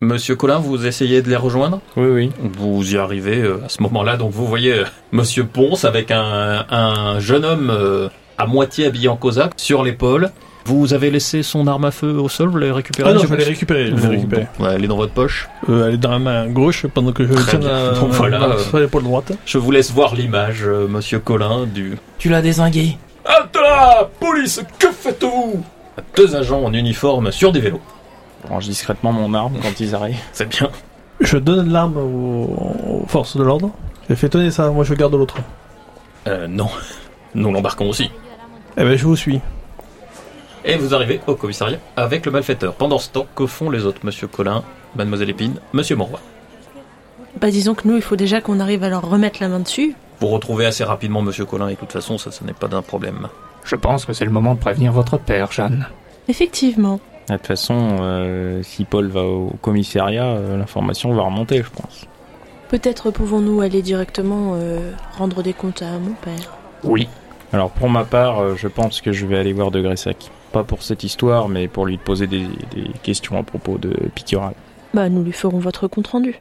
Monsieur Collin, vous essayez de les rejoindre?
Oui, oui.
Vous y arrivez euh, à ce moment-là, donc vous voyez euh, Monsieur Ponce avec un, un jeune homme euh, à moitié habillé en cosaque sur l'épaule. Vous avez laissé son arme à feu au sol, vous l'avez récupérée
Ah non, je
Ponce?
récupérer. Je récupérer.
Ouais, elle est dans votre poche.
Euh, elle est dans la main gauche pendant que je
Très
tiens
bien.
la,
Donc voilà, euh.
sur l'épaule droite.
Je vous laisse voir l'image, euh, Monsieur Collin, du...
Tu l'as désingué
Halte là Police, que faites-vous? Deux agents en uniforme sur des vélos.
Je range discrètement mon arme quand ils arrivent.
C'est bien.
Je donne l'arme aux, aux forces de l'ordre. Je fais tenir ça, moi je garde l'autre.
Euh, non. Nous l'embarquons aussi.
Eh ben je vous suis.
Et vous arrivez au commissariat avec le malfaiteur. Pendant ce temps, que font les autres Monsieur Collin, Mademoiselle Épine, Monsieur Monroy
Bah disons que nous, il faut déjà qu'on arrive à leur remettre la main dessus.
Vous retrouvez assez rapidement Monsieur Collin et de toute façon, ça, ça n'est pas d'un problème.
Je pense que c'est le moment de prévenir votre père, Jeanne.
Effectivement.
De toute façon, euh, si Paul va au commissariat, euh, l'information va remonter, je pense.
Peut-être pouvons-nous aller directement euh, rendre des comptes à mon père.
Oui.
Alors pour ma part, euh, je pense que je vais aller voir De Gressac. Pas pour cette histoire, mais pour lui poser des, des questions à propos de Pictural.
Bah nous lui ferons votre compte rendu.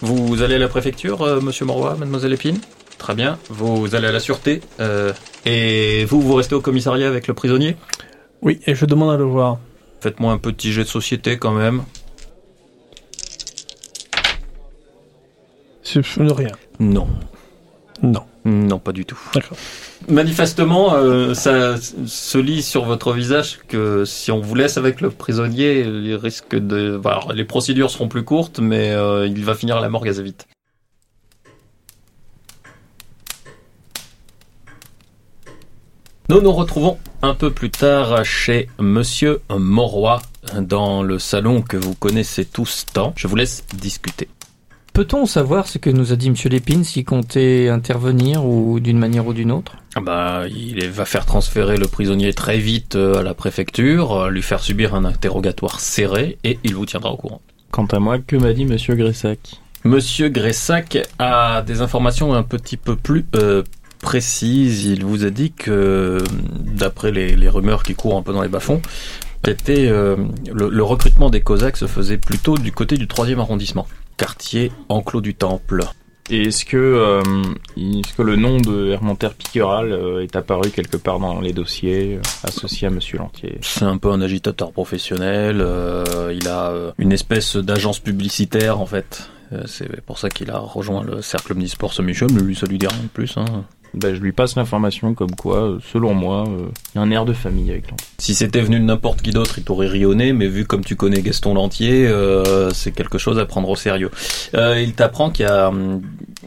Vous allez à la préfecture, euh, Monsieur Monroy, Mademoiselle Épine? Très bien. Vous allez à la sûreté. euh, et vous, vous restez au commissariat avec le prisonnier?
Oui, et je demande à le voir.
Faites-moi un petit jet de société quand même.
C'est ne rien.
Non.
Non.
Non, pas du tout.
D'accord.
Manifestement, euh, ça se lit sur votre visage que si on vous laisse avec le prisonnier, il risque de... les procédures seront plus courtes, mais euh, il va finir à la morgue assez vite. Nous nous retrouvons un peu plus tard chez Monsieur Moroy, dans le salon que vous connaissez tous tant. Je vous laisse discuter.
Peut-on savoir ce que nous a dit Monsieur Lépine, s'il comptait intervenir ou d'une manière ou d'une autre?
Bah, il va faire transférer le prisonnier très vite euh, à la préfecture, euh, lui faire subir un interrogatoire serré, et il vous tiendra au courant.
Quant à moi, que m'a dit Monsieur Gressac?
Monsieur Gressac a des informations un petit peu plus euh, précises. Il vous a dit que, d'après les, les rumeurs qui courent un peu dans les bas-fonds, euh, le, le recrutement des Cosaques se faisait plutôt du côté du troisième arrondissement. quartier enclos du Temple.
Et est-ce que, euh, est-ce que le nom de Hermonter Piqueral euh, est apparu quelque part dans les dossiers euh, associés à Monsieur Lantier?
C'est un peu un agitateur professionnel. euh, il a euh, une espèce d'agence publicitaire en fait. C'est pour ça qu'il a rejoint le cercle omnisport ce Michel, mais lui ça lui dit rien de plus. Hein.
Ben, Je lui passe l'information comme quoi, euh, selon moi, euh, il y a un air de famille avec Lantier.
Si c'était venu de n'importe qui d'autre, il t'aurait rionné, mais vu comme tu connais Gaston Lantier, euh, c'est quelque chose à prendre au sérieux. Euh, il t'apprend qu'il y, a, hum,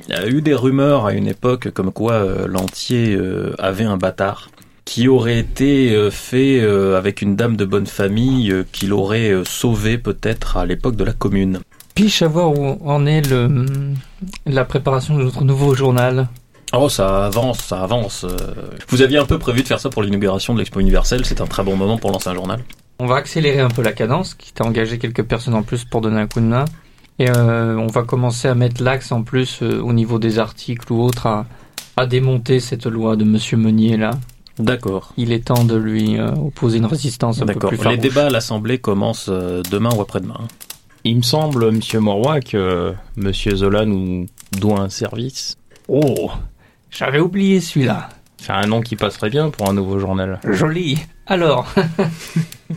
il y a eu des rumeurs à une époque comme quoi euh, Lantier euh, avait un bâtard qui aurait été fait avec une dame de bonne famille qu'il aurait sauvé peut-être à l'époque de la commune.
Puis-je savoir où en est le, la préparation de notre nouveau journal?
Oh, ça avance, ça avance. euh. Vous aviez un peu prévu de faire ça pour l'inauguration de l'Expo universelle, c'est un très bon moment pour lancer un journal.
On va accélérer un peu la cadence, quitte à engager quelques personnes en plus pour donner un coup de main. Et euh, on va commencer à mettre l'axe en plus euh, au niveau des articles ou autres à, à démonter cette loi de Monsieur Meunier là.
D'accord.
Il est temps de lui euh, opposer une résistance un peu
D'accord.
plus
Les
farouche.
débats à l'Assemblée commencent euh, demain ou après-demain.
Il me semble, Monsieur Moroy, que Monsieur Zola nous doit un service.
Oh, j'avais oublié celui-là.
C'est un nom qui passerait bien pour un nouveau journal.
Joli. Alors,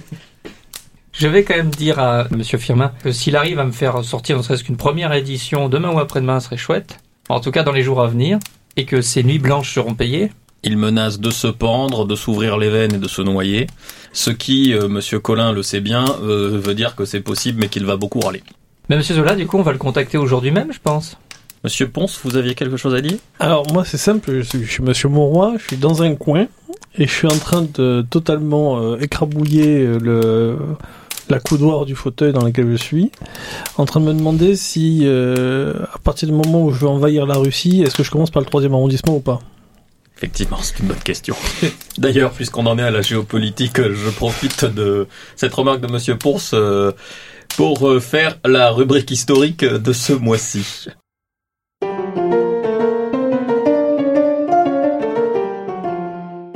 je vais quand même dire à Monsieur Firmin que s'il arrive à me faire sortir ne serait-ce qu'une première édition demain ou après-demain, ce serait chouette. En tout cas, dans les jours à venir, et que ces nuits blanches seront payées.
Il menace de se pendre, de s'ouvrir les veines et de se noyer. Ce qui, euh, Monsieur Collin le sait bien, euh, veut dire que c'est possible, mais qu'il va beaucoup râler.
Mais Monsieur Zola, du coup, on va le contacter aujourd'hui même, je pense.
Monsieur Ponce, vous aviez quelque chose à dire?
Alors moi c'est simple, je suis, je suis Monsieur Mauroy, je suis dans un coin et je suis en train de totalement euh, écrabouiller euh, le la coudoir du fauteuil dans lequel je suis, en train de me demander si euh, à partir du moment où je vais envahir la Russie, est-ce que je commence par le troisième arrondissement ou pas?
Effectivement, c'est une bonne question. D'ailleurs, puisqu'on en est à la géopolitique, je profite de cette remarque de Monsieur Ponce euh, pour faire la rubrique historique de ce mois-ci.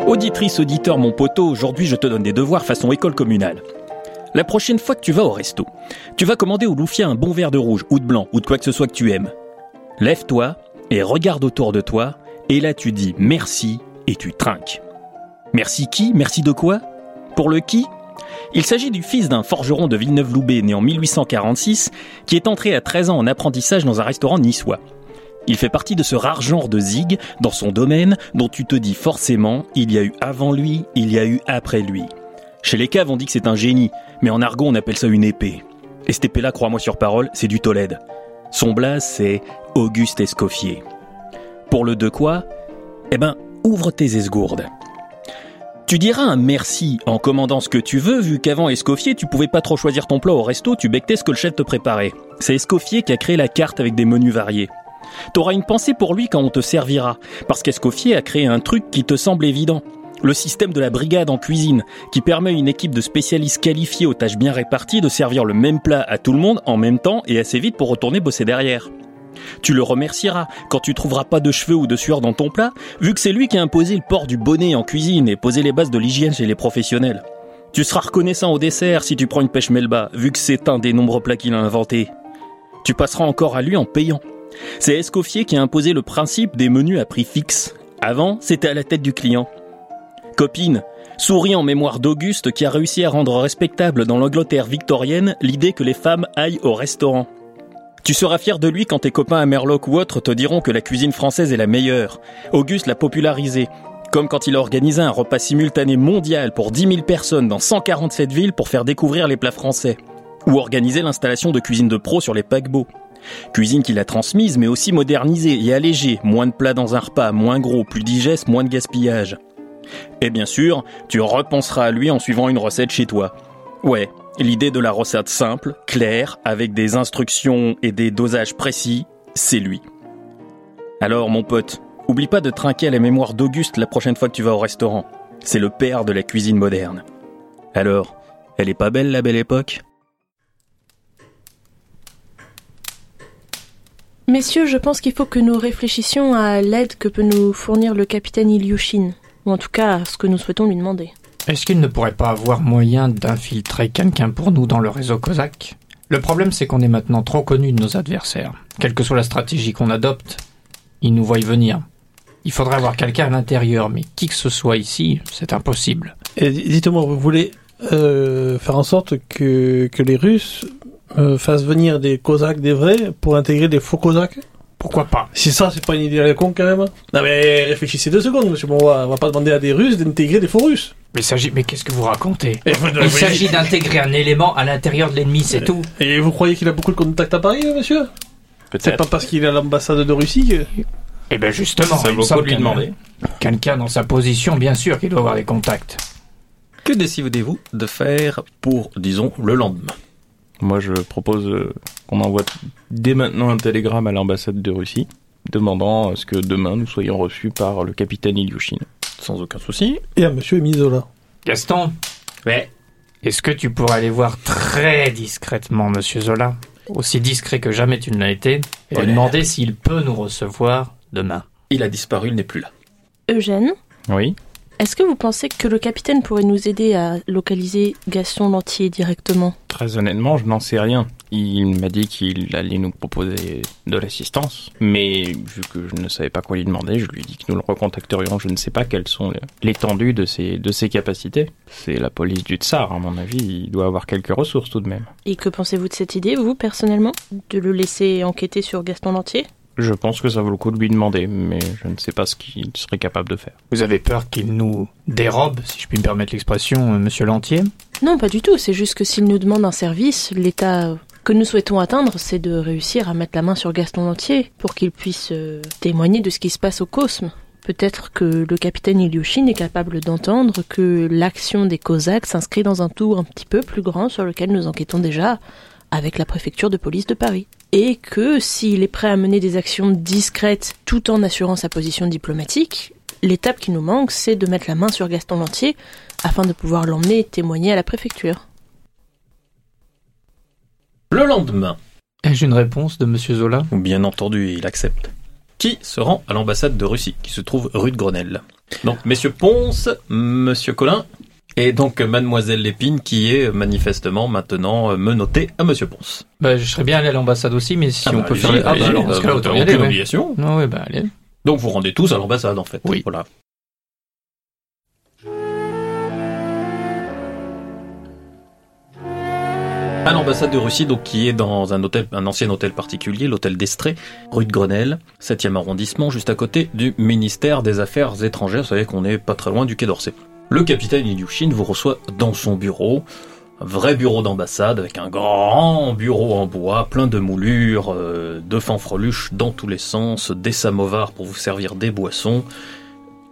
Auditrice, auditeur, mon poteau, aujourd'hui je te donne des devoirs façon école communale. La prochaine fois que tu vas au resto, tu vas commander au loufia un bon verre de rouge ou de blanc ou de quoi que ce soit que tu aimes. Lève-toi et regarde autour de toi et là tu dis merci et tu trinques. Merci qui? Merci de quoi? Pour le qui? Il s'agit du fils d'un forgeron de Villeneuve-Loubet né en 1846 qui est entré à 13 ans en apprentissage dans un restaurant niçois. Il fait partie de ce rare genre de zig dans son domaine dont tu te dis forcément il y a eu avant lui, il y a eu après lui. Chez les caves on dit que c'est un génie, mais en argot on appelle ça une épée. Et cette épée-là, crois-moi sur parole, c'est du Tolède. Son blaze c'est Auguste Escoffier. Pour le de quoi? Eh ben, ouvre tes esgourdes. Tu diras un merci en commandant ce que tu veux, vu qu'avant Escoffier, tu pouvais pas trop choisir ton plat au resto, tu bectais ce que le chef te préparait. C'est Escoffier qui a créé la carte avec des menus variés. T'auras une pensée pour lui quand on te servira, parce qu'Escoffier a créé un truc qui te semble évident. Le système de la brigade en cuisine, qui permet à une équipe de spécialistes qualifiés aux tâches bien réparties de servir le même plat à tout le monde en même temps et assez vite pour retourner bosser derrière. Tu le remercieras quand tu trouveras pas de cheveux ou de sueur dans ton plat, vu que c'est lui qui a imposé le port du bonnet en cuisine et posé les bases de l'hygiène chez les professionnels. Tu seras reconnaissant au dessert si tu prends une pêche melba, vu que c'est un des nombreux plats qu'il a inventé. Tu passeras encore à lui en payant. C'est Escoffier qui a imposé le principe des menus à prix fixe. Avant, c'était à la tête du client. Copine, souris en mémoire d'Auguste qui a réussi à rendre respectable dans l'Angleterre victorienne l'idée que les femmes aillent au restaurant. Tu seras fier de lui quand tes copains à Merloc ou autres te diront que la cuisine française est la meilleure. Auguste l'a popularisée. Comme quand il a organisé un repas simultané mondial pour 10 000 personnes dans 147 villes pour faire découvrir les plats français. Ou organiser l'installation de cuisine de pro sur les paquebots. Cuisine qu'il a transmise mais aussi modernisée et allégée. Moins de plats dans un repas, moins gros, plus digeste, moins de gaspillage. Et bien sûr, tu repenseras à lui en suivant une recette chez toi. Ouais, l'idée de la recette simple, claire, avec des instructions et des dosages précis, c'est lui. Alors mon pote, oublie pas de trinquer à la mémoire d'Auguste la prochaine fois que tu vas au restaurant. C'est le père de la cuisine moderne. Alors, elle est pas belle la belle époque?
Messieurs, je pense qu'il faut que nous réfléchissions à l'aide que peut nous fournir le capitaine Ilyushin, ou en tout cas à ce que nous souhaitons lui demander.
Est-ce qu'il ne pourrait pas avoir moyen d'infiltrer quelqu'un pour nous dans le réseau cosaque? Le problème, c'est qu'on est maintenant trop connu de nos adversaires. Quelle que soit la stratégie qu'on adopte, ils nous voient venir. Il faudrait avoir quelqu'un à l'intérieur, mais qui que ce soit ici, c'est impossible.
Dites-moi, vous voulez euh, faire en sorte que, que les Russes euh, fassent venir des Cosaques, des vrais, pour intégrer des faux Cosaques
Pourquoi pas?
Si ça, c'est pas une idée à la con quand même. Non mais réfléchissez deux secondes, monsieur. On va pas demander à des Russes d'intégrer des faux Russes.
Mais, s'agit... mais qu'est-ce que vous racontez?
Et vous,
Il s'agit d'intégrer un élément à l'intérieur de l'ennemi, c'est tout.
Et vous croyez qu'il a beaucoup de contacts à Paris, monsieur? C'est
Peut-être.
pas parce qu'il est à l'ambassade de Russie que...
Eh ben justement,
Ça
il
vaut
me semble
le coup de lui
qu'un-
demander.
Quelqu'un dans sa position, bien sûr, qui doit avoir des contacts.
Que décidez-vous de faire pour, disons, le lendemain?
Moi, je propose euh, qu'on envoie dès maintenant un télégramme à l'ambassade de Russie demandant à ce que demain nous soyons reçus par le capitaine Ilyushin.
Sans aucun souci.
Et à monsieur Mizola.
Gaston
Ouais.
Est-ce que tu pourrais aller voir très discrètement Monsieur Zola? Aussi discret que jamais tu ne l'as été, et lui demander s'il peut nous recevoir demain.
Il a disparu, il n'est plus là.
Eugène,
Oui
est-ce que vous pensez que le capitaine pourrait nous aider à localiser Gaston Lantier directement?
Très honnêtement, je n'en sais rien. Il m'a dit qu'il allait nous proposer de l'assistance, mais vu que je ne savais pas quoi lui demander, je lui ai dit que nous le recontacterions. Je ne sais pas quelles sont l'étendue de ses, de ses capacités. C'est la police du Tsar, à mon avis, il doit avoir quelques ressources tout de même.
Et que pensez-vous de cette idée, vous, personnellement? De le laisser enquêter sur Gaston Lantier?
Je pense que ça vaut le coup de lui demander, mais je ne sais pas ce qu'il serait capable de faire.
Vous avez peur qu'il nous dérobe, si je puis me permettre l'expression, euh, Monsieur Lantier?
Non, pas du tout. C'est juste que s'il nous demande un service, l'état que nous souhaitons atteindre, c'est de réussir à mettre la main sur Gaston Lantier pour qu'il puisse euh, témoigner de ce qui se passe au Cosme. Peut-être que le capitaine Ilyushin est capable d'entendre que l'action des Cosaques s'inscrit dans un tour un petit peu plus grand sur lequel nous enquêtons déjà avec la préfecture de police de Paris. Et que s'il est prêt à mener des actions discrètes tout en assurant sa position diplomatique, l'étape qui nous manque, c'est de mettre la main sur Gaston Lantier afin de pouvoir l'emmener témoigner à la préfecture.
Le lendemain,
Ai-je une réponse de Monsieur Zola?
Bien entendu, il accepte. Qui se rend à l'ambassade de Russie, qui se trouve rue de Grenelle? Donc, messieurs Ponce, monsieur Collin, et donc mademoiselle Lépine, qui est manifestement maintenant euh, menottée à monsieur Ponce.
bah, Je serais bien allé à l'ambassade aussi, mais si
Ah
on
bah,
peut faire. Ah bah
allez-y,
alors, dans ce
euh,
cas-là,
vous
autant
avez
y aller,
aucune
ouais.
obligation.
Non, ouais, bah allez.
Donc vous rendez tous à l'ambassade en fait.
Oui.
Voilà. À l'ambassade de Russie, donc qui est dans un hôtel, un ancien hôtel particulier, l'hôtel d'Estrée, rue de Grenelle, 7e arrondissement, juste à côté du ministère des Affaires étrangères. Vous savez qu'on est pas très loin du Quai d'Orsay. Le capitaine Ilyushin vous reçoit dans son bureau, un vrai bureau d'ambassade avec un grand bureau en bois, plein de moulures, euh, de fanfreluches dans tous les sens, des samovars pour vous servir des boissons.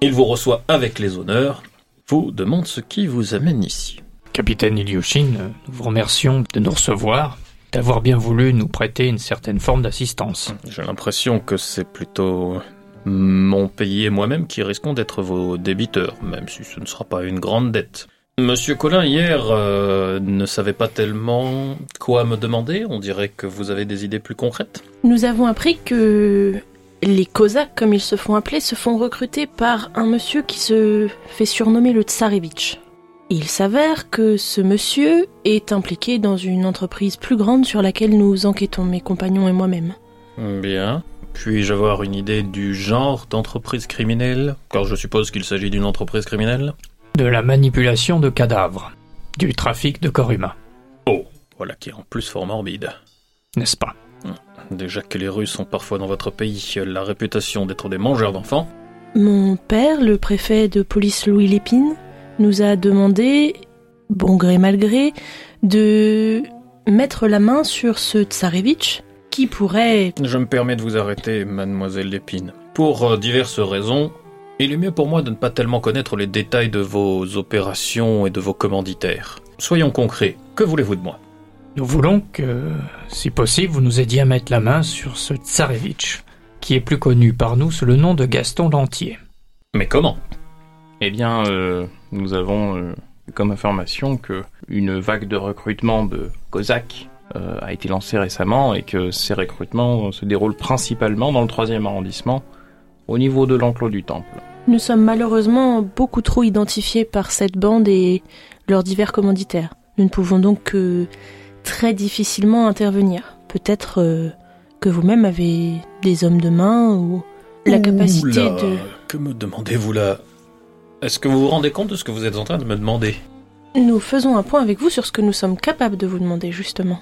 Il vous reçoit avec les honneurs, vous demande ce qui vous amène ici.
Capitaine Ilyushin, euh, nous vous remercions de nous recevoir, d'avoir bien voulu nous prêter une certaine forme d'assistance.
J'ai l'impression que c'est plutôt mon pays et moi-même qui risquons d'être vos débiteurs, même si ce ne sera pas une grande dette. Monsieur Collin, hier, euh, ne savait pas tellement quoi me demander. On dirait que vous avez des idées plus concrètes.
Nous avons appris que les Cosaques, comme ils se font appeler, se font recruter par un monsieur qui se fait surnommer le Tsarevitch. Il s'avère que ce monsieur est impliqué dans une entreprise plus grande sur laquelle nous enquêtons, mes compagnons et moi-même.
Bien. Puis-je avoir une idée du genre d'entreprise criminelle? Car je suppose qu'il s'agit d'une entreprise criminelle?
De la manipulation de cadavres, du trafic de corps humains,
Voilà qui est en plus fort morbide.
n'est-ce pas?
Déjà que les Russes ont parfois dans votre pays la réputation d'être des mangeurs d'enfants.
Mon père, le préfet de police Louis Lépine, nous a demandé, bon gré mal gré, de mettre la main sur ce Tsarevitch qui pourrait...
Je me permets de vous arrêter, mademoiselle Lépine. Pour euh, diverses raisons, il est mieux pour moi de ne pas tellement connaître les détails de vos opérations et de vos commanditaires. Soyons concrets, que voulez-vous de moi?
Nous voulons que, si possible, vous nous aidiez à mettre la main sur ce Tsarevitch, qui est plus connu par nous sous le nom de Gaston Lantier.
Mais comment?
Eh bien, euh, nous avons euh, comme information que une vague de recrutement de Cosaques euh, a été lancée récemment et que ces recrutements se déroulent principalement dans le troisième arrondissement, au niveau de l'enclos du temple.
Nous sommes malheureusement beaucoup trop identifiés par cette bande et leurs divers commanditaires. Nous ne pouvons donc que très difficilement intervenir. Peut-être euh, que vous-même avez des hommes de main ou la capacité
Oula,
de...
Que me demandez-vous là? Est-ce que vous vous rendez compte de ce que vous êtes en train de me demander?
Nous faisons un point avec vous sur ce que nous sommes capables de vous demander, justement.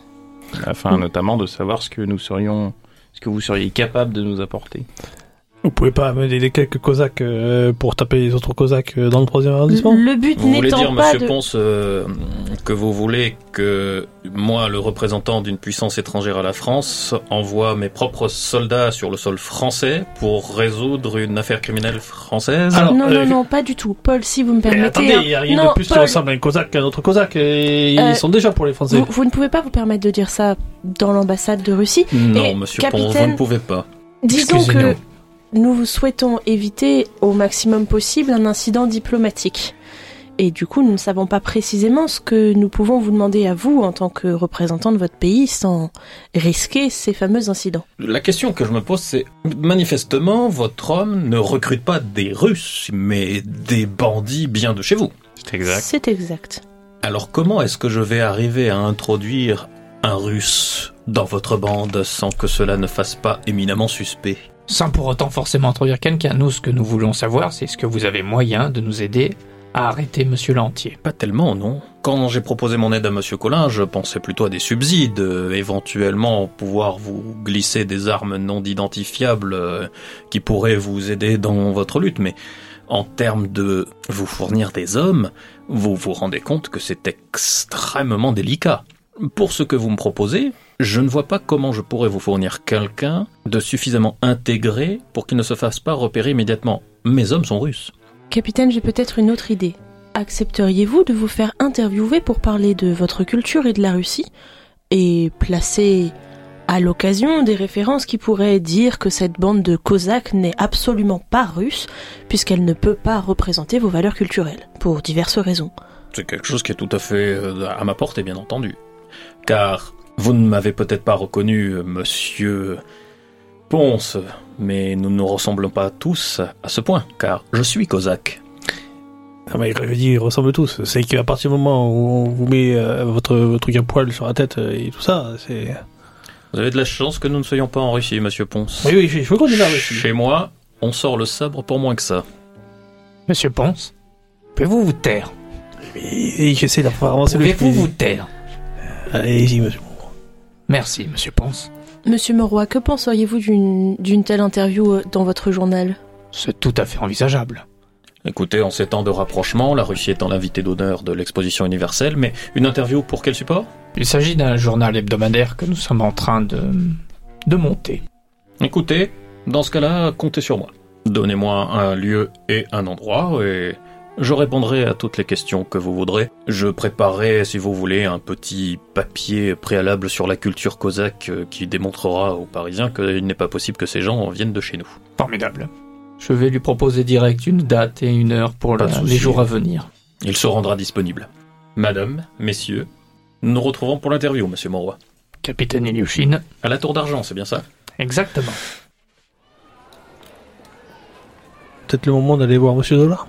Afin notamment de savoir ce que nous serions, ce que vous seriez capable de nous apporter.
Vous pouvez pas amener les quelques Cosaques euh, pour taper les autres Cosaques euh, dans le troisième arrondissement
Le but
Vous voulez dire,
pas
monsieur
de...
Ponce, euh, que vous voulez que moi, le représentant d'une puissance étrangère à la France, envoie mes propres soldats sur le sol français pour résoudre une affaire criminelle française
Alors,
non,
euh,
non, non, pas du tout. Paul, si vous me
Mais
permettez...
attendez,
hein.
il n'y a rien
Non,
de plus qui
Paul,
ressemble à un Cosaque qu'à un autre Cosaque. Et
Euh,
ils sont déjà pour les Français.
Vous, vous ne pouvez pas vous permettre de dire ça dans l'ambassade de Russie.
Non,
Et,
monsieur Ponce, vous ne pouvez pas.
Disons que. Nous souhaitons éviter au maximum possible un incident diplomatique. Et du coup, nous ne savons pas précisément ce que nous pouvons vous demander à vous en tant que représentant de votre pays sans risquer ces fameux incidents.
La question que je me pose, c'est manifestement, votre homme ne recrute pas des Russes, mais des bandits bien de chez vous.
C'est exact.
C'est exact.
Alors comment est-ce que je vais arriver à introduire un Russe dans votre bande sans que cela ne fasse pas éminemment suspect?
Sans pour autant forcément introduire quelqu'un, nous, ce que nous voulons savoir, c'est ce que vous avez moyen de nous aider à arrêter Monsieur Lantier.
Pas tellement, non. Quand j'ai proposé mon aide à Monsieur Collin, je pensais plutôt à des subsides, euh, éventuellement pouvoir vous glisser des armes non identifiables euh, qui pourraient vous aider dans votre lutte, mais en termes de vous fournir des hommes, vous vous rendez compte que c'est extrêmement délicat. Pour ce que vous me proposez, je ne vois pas comment je pourrais vous fournir quelqu'un de suffisamment intégré pour qu'il ne se fasse pas repérer immédiatement. Mes hommes sont russes.
Capitaine, j'ai peut-être une autre idée. Accepteriez-vous de vous faire interviewer pour parler de votre culture et de la Russie et placer à l'occasion des références qui pourraient dire que cette bande de Cosaques n'est absolument pas russe puisqu'elle ne peut pas représenter vos valeurs culturelles pour diverses raisons.
C'est quelque chose qui est tout à fait euh, à ma portée, bien entendu. Car vous ne m'avez peut-être pas reconnu, monsieur Ponce, mais nous ne nous ressemblons pas tous à ce point, car je suis cosaque.
Ah mais je veux dire, ils ressemblent tous. C'est qu'à partir du moment où on vous met euh, votre, votre truc à poil sur la tête euh, et tout ça, c'est...
Vous avez de la chance que nous ne soyons pas en Russie, monsieur Ponce.
Oui, oui, je veux qu'on aussi.
Chez moi, on sort le sabre pour moins que ça.
Monsieur Ponce, pouvez-vous vous taire?
Et, j'essaie faire avancer le
Pouvez-vous vous taire?
Allez-y, monsieur.
Merci, Monsieur Ponce.
Monsieur Moroy, que penseriez-vous d'une d'une telle interview euh, dans votre journal?
C'est tout à fait envisageable.
Écoutez, en ces temps de rapprochement, la Russie étant l'invité d'honneur de l'exposition universelle, mais une interview pour quel support?
Il s'agit d'un journal hebdomadaire que nous sommes en train de, de monter.
Écoutez, dans ce cas-là, comptez sur moi. Donnez-moi un lieu et un endroit et je répondrai à toutes les questions que vous voudrez. Je préparerai, si vous voulez, un petit papier préalable sur la culture cosaque euh, qui démontrera aux Parisiens qu'il n'est pas possible que ces gens viennent de chez nous.
Formidable. Je vais lui proposer direct une date et une heure pour la- les jours à venir.
Il se rendra disponible. Madame, messieurs, nous nous retrouvons pour l'interview, monsieur Monroy.
Capitaine Ilyushin.
À la tour d'argent, c'est bien ça?
Exactement.
Peut-être le moment d'aller voir monsieur Zola.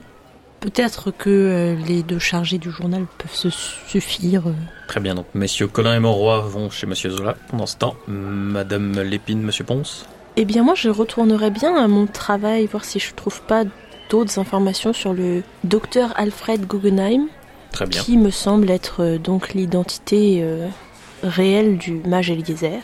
Peut-être que euh, les deux chargés du journal peuvent se suffire. euh.
Très bien, donc messieurs Colin et Monroy vont chez monsieur Zola. Pendant ce temps, madame Lépine, monsieur Ponce
Eh bien, moi, je retournerais bien à mon travail, voir si je trouve pas d'autres informations sur le docteur Alfred Guggenheim,
Très bien.
qui me semble être euh, donc l'identité euh, réelle du mage Eliezer.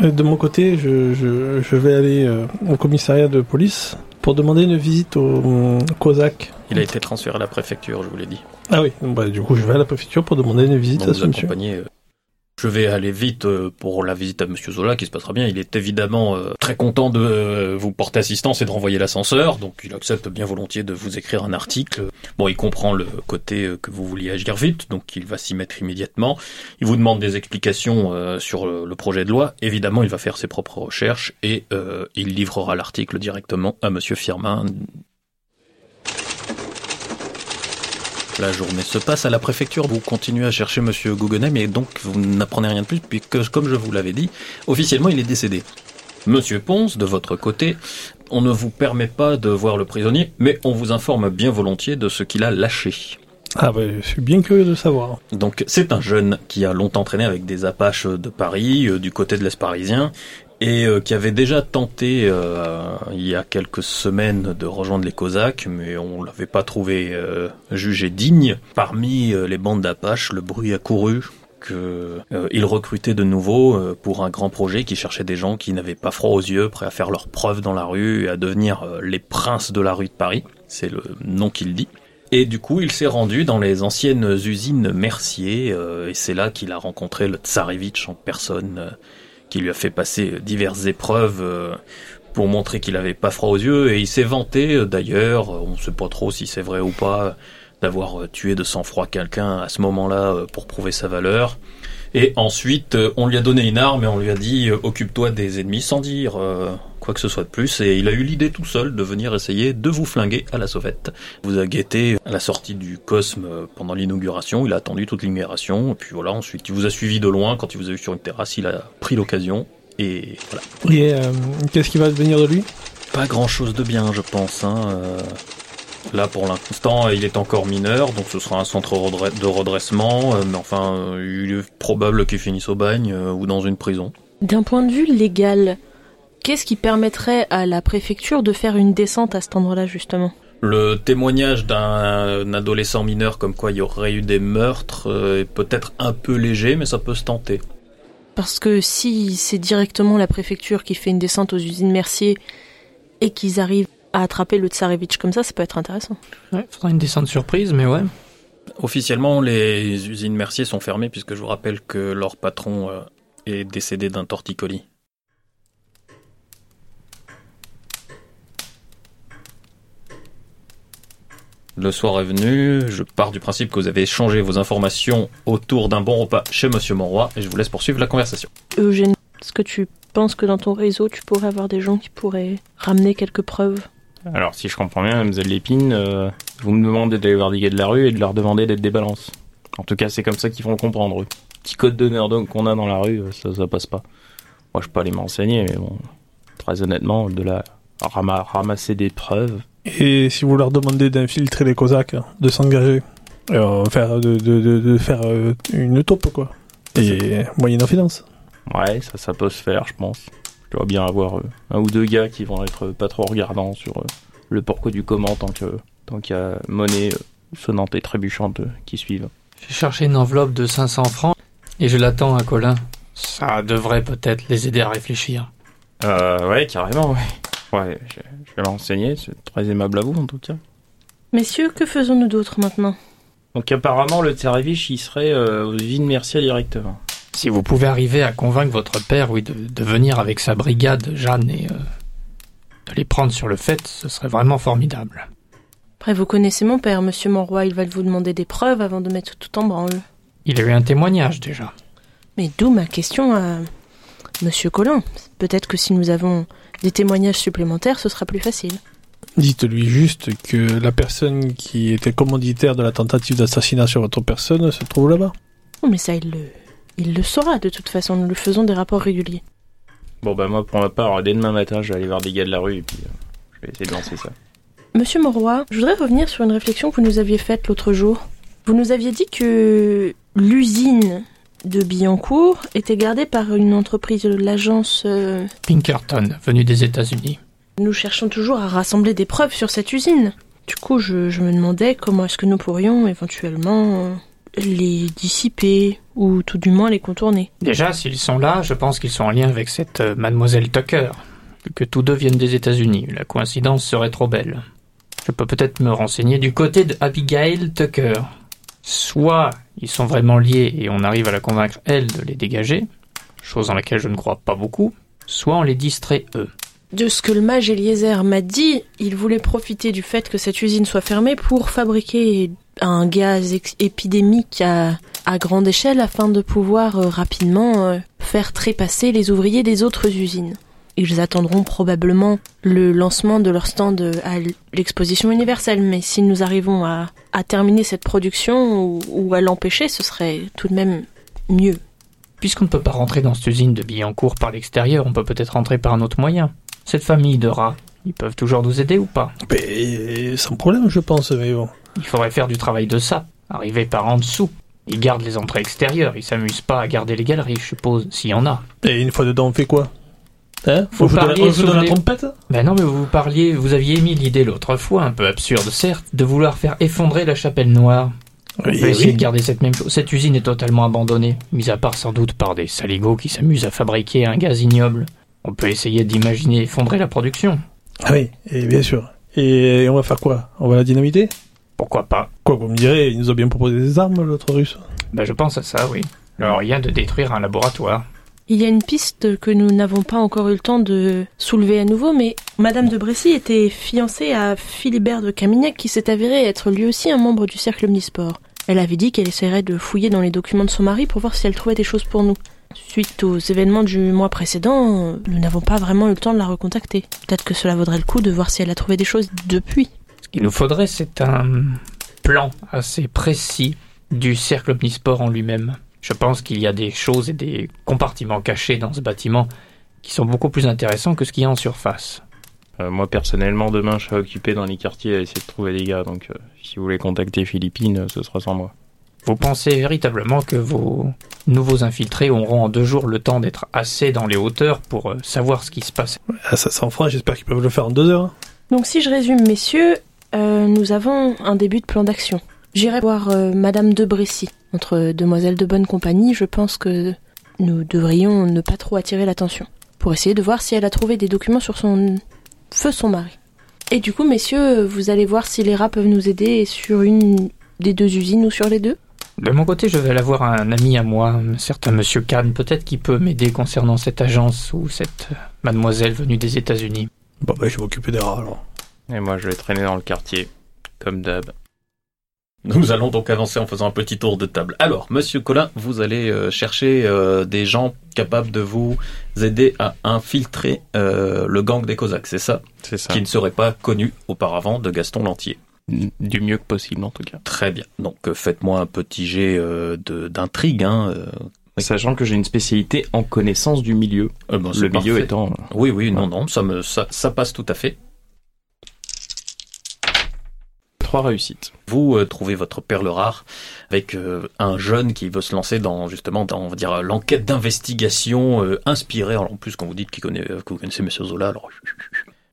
De mon côté, je, je, je vais aller euh, au commissariat de police pour demander une visite au euh, Cosaque.
Il a été transféré à la préfecture, je vous l'ai dit.
Ah oui, bah, du coup, je vais à la préfecture pour demander une visite
Donc
à ce monsieur.
euh, Je vais aller vite euh, pour la visite à Monsieur Zola, qui se passera bien. Il est évidemment euh, très content de vous porter assistance et de renvoyer l'ascenseur, donc il accepte bien volontiers de vous écrire un article. Bon, il comprend le côté que vous vouliez agir vite, donc il va s'y mettre immédiatement. Il vous demande des explications sur le, projet de loi. Évidemment, il va faire ses propres recherches et il livrera l'article directement à Monsieur Firmin. La journée se passe à la préfecture. Vous continuez à chercher Monsieur Guggenheim et donc vous n'apprenez rien de plus puisque, comme je vous l'avais dit, officiellement il est décédé. Monsieur Ponce, de votre côté, on ne vous permet pas de voir le prisonnier, mais on vous informe bien volontiers de ce qu'il a lâché.
Ah ouais, je suis bien curieux de savoir.
Donc c'est un jeune qui a longtemps traîné avec des Apaches de Paris, euh, du côté de l'Est parisien, et euh, qui avait déjà tenté euh, il y a quelques semaines de rejoindre les Cosaques, mais on l'avait pas trouvé euh, jugé digne. Parmi euh, les bandes d'Apaches, le bruit a couru que euh, ils recrutaient de nouveau euh, pour un grand projet qui cherchait des gens qui n'avaient pas froid aux yeux, prêts à faire leurs preuves dans la rue et à devenir les princes de la rue de Paris. C'est le nom qu'il dit. Et du coup, il s'est rendu dans les anciennes usines Mercier, euh, et c'est là qu'il a rencontré le Tsarevitch en personne, euh, qui lui a fait passer diverses épreuves euh, pour montrer qu'il avait pas froid aux yeux, et il s'est vanté euh, d'ailleurs, euh, on sait pas trop si c'est vrai ou pas, d'avoir euh, tué de sang-froid quelqu'un à ce moment-là euh, pour prouver sa valeur. Et ensuite, euh, on lui a donné une arme et on lui a dit euh, occupe-toi des ennemis sans dire euh, quoi que ce soit de plus. Et il a eu l'idée tout seul de venir essayer de vous flinguer à la sauvette. Il vous a guetté à la sortie du Cosme pendant l'inauguration. Il a attendu toute l'inauguration. Et puis voilà, ensuite, il vous a suivi de loin. Quand il vous a vu sur une terrasse, il a pris l'occasion. Et voilà.
Et euh, qu'est-ce qui va devenir de lui?
Pas grand-chose de bien, je pense. Hein. euh. Là, pour l'instant, il est encore mineur, donc ce sera un centre de redressement. euh, Mais enfin, il est probable qu'il finisse au bagne ou dans une prison.
D'un point de vue légal, qu'est-ce qui permettrait à la préfecture de faire une descente à cet endroit-là, justement?
Le témoignage d'un adolescent mineur comme quoi il y aurait eu des meurtres euh, est peut-être un peu léger, mais ça peut se tenter.
Parce que si c'est directement la préfecture qui fait une descente aux usines Mercier et qu'ils arrivent à attraper le Tsarevitch comme ça, ça peut être intéressant.
Ouais, faudra une descente surprise, mais ouais.
Officiellement, les usines Mercier sont fermées puisque je vous rappelle que leur patron euh, est décédé d'un torticolis. Le soir est venu, je pars du principe que vous avez échangé vos informations autour d'un bon repas chez Monsieur Monroy et je vous laisse poursuivre la conversation.
Eugène, est-ce que tu penses que dans ton réseau, tu pourrais avoir des gens qui pourraient ramener quelques preuves?
Alors, si je comprends bien, Mademoiselle Lépine, euh, vous me demandez d'aller voir des gars de la rue et de leur demander d'être des balances. En tout cas, c'est comme ça qu'ils vont le comprendre, eux. Petit code d'honneur donc qu'on a dans la rue, euh, ça, ça passe pas. Moi, je peux aller m'enseigner, mais bon, très honnêtement, de la rama- ramasser des preuves.
Et si vous leur demandez d'infiltrer les Cosaques, de s'engager, euh, faire, de, de, de, de faire euh, une taupe, quoi. Et moyennant finance.
Ouais, ça, ça peut se faire, je pense. Je dois bien avoir euh, un ou deux gars qui vont être pas trop regardants sur le pourquoi du comment tant que tant qu'il y a monnaie sonnante et trébuchante qui suivent.
J'ai cherché une enveloppe de 500 francs et je l'attends à Colin. Ça devrait peut-être les aider à réfléchir.
Euh, ouais, carrément, ouais. Ouais, vais m'enseigner, c'est très aimable à vous en tout cas.
Messieurs, que faisons-nous d'autre maintenant?
Donc apparemment, le Tsarevich, il serait euh, aux usines Mercier directement.
Si vous pouvez arriver à convaincre votre père, oui, de, de venir avec sa brigade, Jeanne, et euh, de les prendre sur le fait, ce serait vraiment formidable.
Après, vous connaissez mon père, monsieur Monroy, il va vous demander des preuves avant de mettre tout en branle.
Il a eu un témoignage déjà.
Mais d'où ma question à monsieur Collin? Peut-être que si nous avons des témoignages supplémentaires, ce sera plus facile.
Dites-lui juste que la personne qui était commanditaire de la tentative d'assassinat sur votre personne se trouve là-bas.
Oh, mais ça, il le, il le saura de toute façon. Nous lui faisons des rapports réguliers.
Bon bah moi pour ma part, dès demain matin, je vais aller voir des gars de la rue et puis euh, je vais essayer de lancer ça.
Monsieur Monroy, je voudrais revenir sur une réflexion que vous nous aviez faite l'autre jour. Vous nous aviez dit que l'usine de Billancourt était gardée par une entreprise, l'agence... euh,
Pinkerton, venu des États-Unis.
Nous cherchons toujours à rassembler des preuves sur cette usine. Du coup, je, je me demandais comment est-ce que nous pourrions éventuellement euh, les dissiper, ou tout du moins les contourner.
Déjà, s'ils sont là, je pense qu'ils sont en lien avec cette euh, mademoiselle Tucker. Que tous deux viennent des États-Unis, la coïncidence serait trop belle. Je peux peut-être me renseigner du côté de Abigail Tucker. Soit ils sont vraiment liés et on arrive à la convaincre, elle, de les dégager, chose en laquelle je ne crois pas beaucoup, soit on les distrait, eux.
De ce que le mage Eliezer m'a dit, il voulait profiter du fait que cette usine soit fermée pour fabriquer un gaz épidémique à, à grande échelle afin de pouvoir euh, rapidement euh, faire trépasser les ouvriers des autres usines. Ils attendront probablement le lancement de leur stand à l'exposition universelle, mais si nous arrivons à, à terminer cette production ou, ou à l'empêcher, ce serait tout de même mieux.
Puisqu'on ne peut pas rentrer dans cette usine de Billancourt par l'extérieur, on peut peut-être rentrer par un autre moyen. Cette famille de rats, ils peuvent toujours nous aider ou pas?
Mais sans problème, je pense, mais bon.
Il faudrait faire du travail de sape. arriver par en dessous. Ils gardent les entrées extérieures, ils s'amusent pas à garder les galeries, je suppose, s'il y en a.
Et une fois dedans, on fait quoi? Hein
Vous
la,
parliez sur
la trompette
Ben non, mais vous parliez, vous aviez émis l'idée l'autre fois, un peu absurde certes, de vouloir faire effondrer la chapelle noire. On
Oui,
peut essayer
oui.
de garder cette même chose. Cette usine est totalement abandonnée, mis à part sans doute par des saligots qui s'amusent à fabriquer un gaz ignoble. On peut essayer d'imaginer effondrer la production.
Ah oui, et bien sûr. Et on va faire quoi? On va la dynamiter?
Pourquoi pas
Quoi, vous me direz, il nous a bien proposé des armes, l'autre russe?
Ben je pense à ça, oui. Alors rien de détruire un laboratoire.
Il y a une piste que nous n'avons pas encore eu le temps de soulever à nouveau, mais Madame de Bressy était fiancée à Philibert de Camignac qui s'est avéré être lui aussi un membre du cercle omnisport. Elle avait dit qu'elle essaierait de fouiller dans les documents de son mari pour voir si elle trouvait des choses pour nous. Suite aux événements du mois précédent, nous n'avons pas vraiment eu le temps de la recontacter. Peut-être que cela vaudrait le coup de voir si elle a trouvé des choses depuis.
Ce qu'il nous faudrait, c'est un plan assez précis du cercle omnisport en lui-même. Je pense qu'il y a des choses et des compartiments cachés dans ce bâtiment qui sont beaucoup plus intéressants que ce qu'il y a en surface.
Euh, moi personnellement, demain, je serai occupé dans les quartiers à essayer de trouver des gars. Donc, euh, si vous voulez contacter Philippines, euh, ce sera sans moi.
Vous pensez véritablement que vos nouveaux infiltrés auront en deux jours le temps d'être assez dans les hauteurs pour euh, savoir ce qui se passe?
À 500 francs, j'espère qu'ils peuvent le faire en deux heures.
Donc si je résume, messieurs, euh, nous avons un début de plan d'action. J'irai voir euh, Madame de Bressy. Entre demoiselles de bonne compagnie, je pense que nous devrions ne pas trop attirer l'attention. Pour essayer de voir si elle a trouvé des documents sur son feu son mari. Et du coup, messieurs, vous allez voir si les rats peuvent nous aider sur une des deux usines ou sur les deux
De mon côté, je vais aller voir un ami à moi, un certain monsieur Kahn, peut-être qui peut m'aider concernant cette agence ou cette euh, mademoiselle venue des États-Unis.
Bon, bah, je vais m'occuper des rats, alors.
Et moi, je vais traîner dans le quartier, comme d'hab.
Nous allons donc avancer en faisant un petit tour de table. Alors, Monsieur Collin, vous allez euh, chercher euh, des gens capables de vous aider à infiltrer euh, le gang des Cosaques, c'est ça?
C'est ça.
Qui ne serait pas connu auparavant de Gaston Lantier.
Du mieux que possible, en tout cas.
Très bien. Donc, faites-moi un petit jet d'intrigue. Hein.
Sachant que j'ai une spécialité en connaissance du milieu.
Euh, ben,
le milieu étant...
Oui, oui, non, non, ça me, ça, ça passe tout à fait. Vous euh, trouvez votre perle rare avec euh, un jeune qui veut se lancer dans justement dans dire l'enquête d'investigation euh, inspirée alors, en plus quand vous dites qu'il connaît euh, que vous connaissez Monsieur Zola alors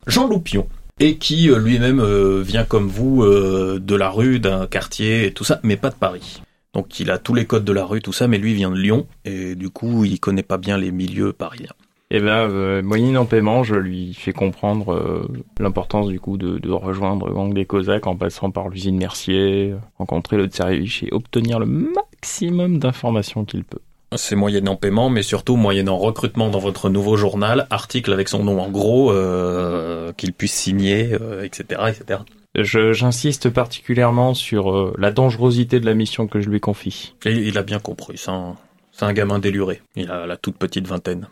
Jean Loupion et qui euh, lui-même euh, vient comme vous euh, de la rue d'un quartier et tout ça mais pas de Paris. Donc il a tous les codes de la rue tout ça mais lui vient de Lyon et du coup il connaît pas bien les milieux parisiens.
Et ben, euh, moyennant paiement, je lui fais comprendre euh, l'importance du coup de, de rejoindre gang des Cosaques en passant par l'usine Mercier, rencontrer le Tsarevich et obtenir le maximum d'informations qu'il peut.
C'est moyennant paiement, mais surtout moyennant recrutement dans votre nouveau journal, article avec son nom en gros, euh, qu'il puisse signer, euh, etc., etc.
Je- J'insiste particulièrement sur euh, la dangerosité de la mission que je lui confie.
Et il a bien compris, c'est un, c'est un gamin déluré. Il a la toute petite vingtaine.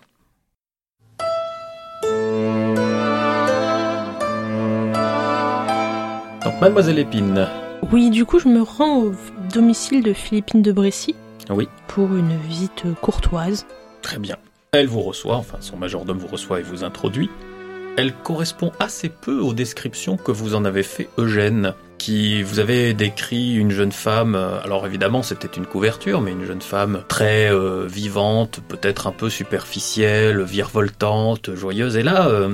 Donc, Mademoiselle Épine,
Oui, du coup, je me rends au domicile de Philippine de Bressy.
Oui.
Pour une visite courtoise.
Très bien. Elle vous reçoit, enfin son majordome vous reçoit et vous introduit. Elle correspond assez peu aux descriptions que vous en avez fait Eugène, qui vous avez décrit une jeune femme, euh, alors évidemment c'était une couverture, mais une jeune femme très euh, vivante, peut-être un peu superficielle, virevoltante, joyeuse, et là, euh,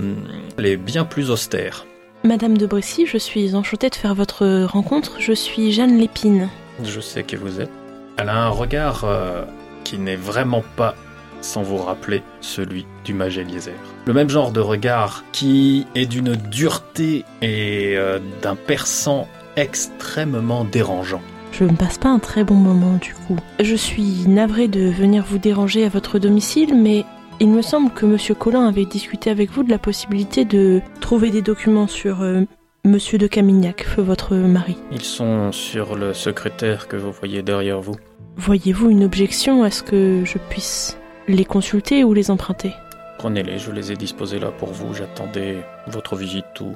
elle est bien plus austère.
Madame de Bressy, je suis enchantée de faire votre rencontre. Je suis Jeanne Lépine.
Je sais qui vous êtes. Elle a un regard euh, qui n'est vraiment pas sans vous rappeler celui du mage Eliezer. Le même genre de regard qui est d'une dureté et euh, d'un perçant extrêmement dérangeant.
Je ne passe pas un très bon moment du coup. Je suis navrée de venir vous déranger à votre domicile, mais il me semble que Monsieur Collin avait discuté avec vous de la possibilité de trouver des documents sur euh, Monsieur de Camignac, feu votre mari.
Ils sont sur le secrétaire que vous voyez derrière vous.
Voyez-vous une objection à ce que je puisse les consulter ou les emprunter?
Prenez-les, je les ai disposés là pour vous. J'attendais votre visite ou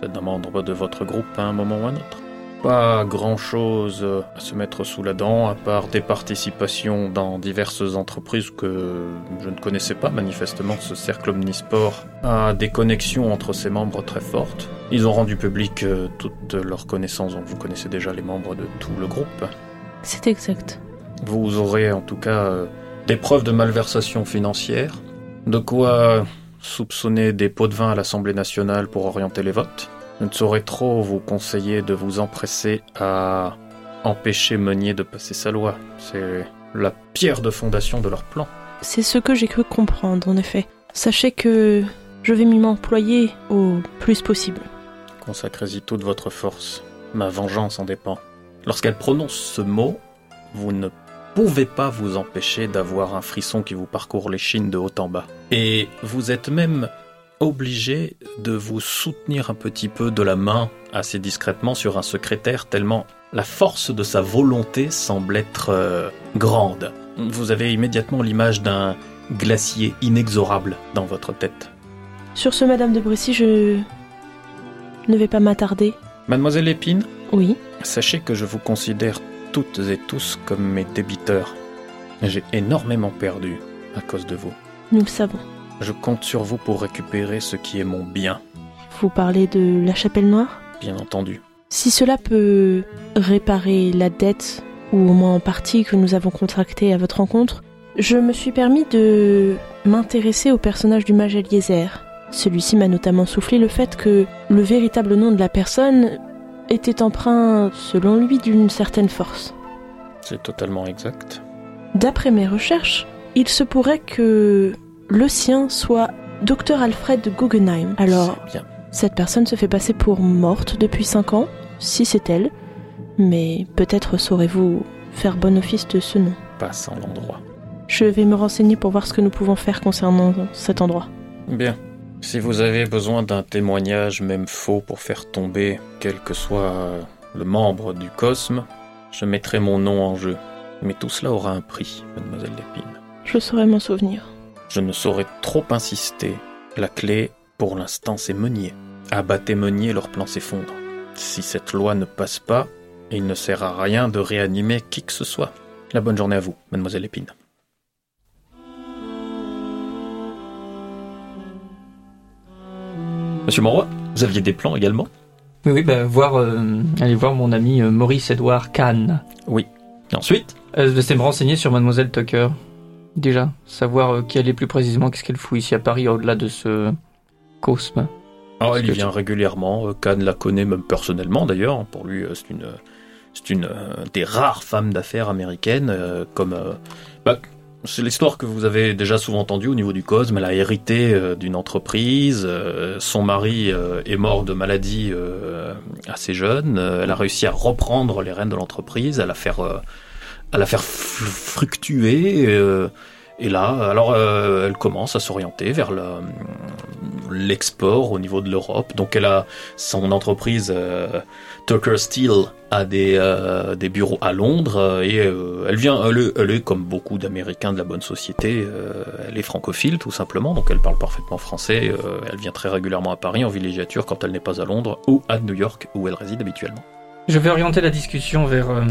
celle d'un membre de votre groupe à un moment ou un autre. Pas grand-chose à se mettre sous la dent, à part des participations dans diverses entreprises que je ne connaissais pas. Manifestement, ce cercle omnisport a des connexions entre ses membres très fortes. Ils ont rendu public euh, toutes leurs connaissances, donc vous connaissez déjà les membres de tout le groupe.
C'est exact.
Vous aurez en tout cas euh, des preuves de malversation financière, de quoi soupçonner des pots de vin à l'Assemblée nationale pour orienter les votes. Je ne saurais trop vous conseiller de vous empresser à empêcher Meunier de passer sa loi. C'est la pierre de fondation de leur plan.
C'est ce que j'ai cru comprendre, en effet. Sachez que je vais m'y m'employer au plus possible.
Consacrez-y toute votre force. Ma vengeance en dépend. Lorsqu'elle prononce ce mot, vous ne pouvez pas vous empêcher d'avoir un frisson qui vous parcourt les chines de haut en bas. Et vous êtes même obligé de vous soutenir un petit peu de la main assez discrètement sur un secrétaire tellement la force de sa volonté semble être euh, grande. Vous avez immédiatement l'image d'un glacier inexorable dans votre tête.
Sur ce, Madame de Bressy, je ne vais pas m'attarder.
Mademoiselle Épine,
Oui,
sachez que je vous considère toutes et tous comme mes débiteurs. J'ai énormément perdu à cause de vous.
nous le savons.
Je compte sur vous pour récupérer ce qui est mon bien,
Vous parlez de la chapelle noire?
Bien entendu.
Si cela peut réparer la dette, ou au moins en partie que nous avons contractée à votre rencontre, je me suis permis de m'intéresser au personnage du mage Eliezer. Celui-ci m'a notamment soufflé le fait que le véritable nom de la personne était empreint, selon lui, d'une certaine force.
C'est totalement exact.
D'après mes recherches, il se pourrait que le sien soit Dr Alfred Guggenheim. Alors, cette personne se fait passer pour morte depuis 5 ans, si c'est elle, mais peut-être saurez-vous faire bon office de ce nom.
Passe en l'endroit.
Je vais me renseigner pour voir ce que nous pouvons faire concernant cet endroit.
Bien. Si vous avez besoin d'un témoignage, même faux, pour faire tomber quel que soit le membre du Cosme, je mettrai mon nom en jeu. Mais tout cela aura un prix, mademoiselle Lépine.
Je saurai m'en souvenir.
Je ne saurais trop insister. La clé, pour l'instant, c'est Meunier. Abattez Meunier, leur plan s'effondre. Si cette loi ne passe pas, il ne sert à rien de réanimer qui que ce soit. La bonne journée à vous, mademoiselle Épine. Monsieur Monroy, vous aviez des plans également?
Oui, oui, bah, voir, euh, aller voir mon ami euh, Maurice Edouard Kahn.
Oui. Et ensuite?
Euh, c'est me renseigner sur Mademoiselle Tucker. Déjà, savoir euh, qui elle est plus précisément, qu'est-ce qu'elle fout ici à Paris au-delà de ce cosme.
Ah, il
que
vient régulièrement. euh, Kahn la connaît même personnellement d'ailleurs. Pour lui, euh, c'est une, c'est une euh, des rares femmes d'affaires américaines. euh, Comme, euh, bah, c'est l'histoire que vous avez déjà souvent entendue au niveau du Cosme. Elle a hérité euh, d'une entreprise. euh, son mari euh, est mort de maladie euh, assez jeune. euh, elle a réussi à reprendre les rênes de l'entreprise, à la faire, euh, à la faire fructuer. euh, et là, alors, euh, elle commence à s'orienter vers le, l'export au niveau de l'Europe. Donc elle a son entreprise euh, Tucker Steel a des, euh, bureaux à Londres euh, et elle vient, elle est, comme beaucoup d'Américains de la bonne société, elle est francophile tout simplement, donc elle parle parfaitement français. elle vient très régulièrement à Paris en villégiature quand elle n'est pas à Londres ou à New York où elle réside habituellement.
Je vais orienter la discussion vers, euh,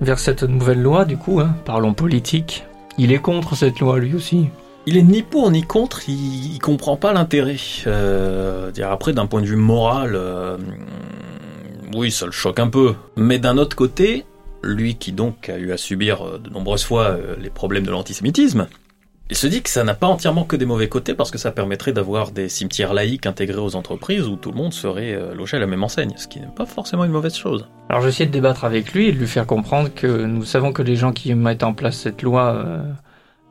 vers cette nouvelle loi, du coup, hein. parlons politique. Il est contre cette loi, lui aussi.
Il est ni pour ni contre, il, il comprend pas l'intérêt. Euh, dire après, d'un point de vue moral, euh, oui, ça le choque un peu. Mais d'un autre côté, lui qui donc a eu à subir de nombreuses fois euh, les problèmes de l'antisémitisme, il se dit que ça n'a pas entièrement que des mauvais côtés parce que ça permettrait d'avoir des cimetières laïques intégrés aux entreprises où tout le monde serait euh, logé à la même enseigne, ce qui n'est pas forcément une mauvaise chose.
Alors je vais essayer de débattre avec lui et de lui faire comprendre que nous savons que les gens qui mettent en place cette loi euh,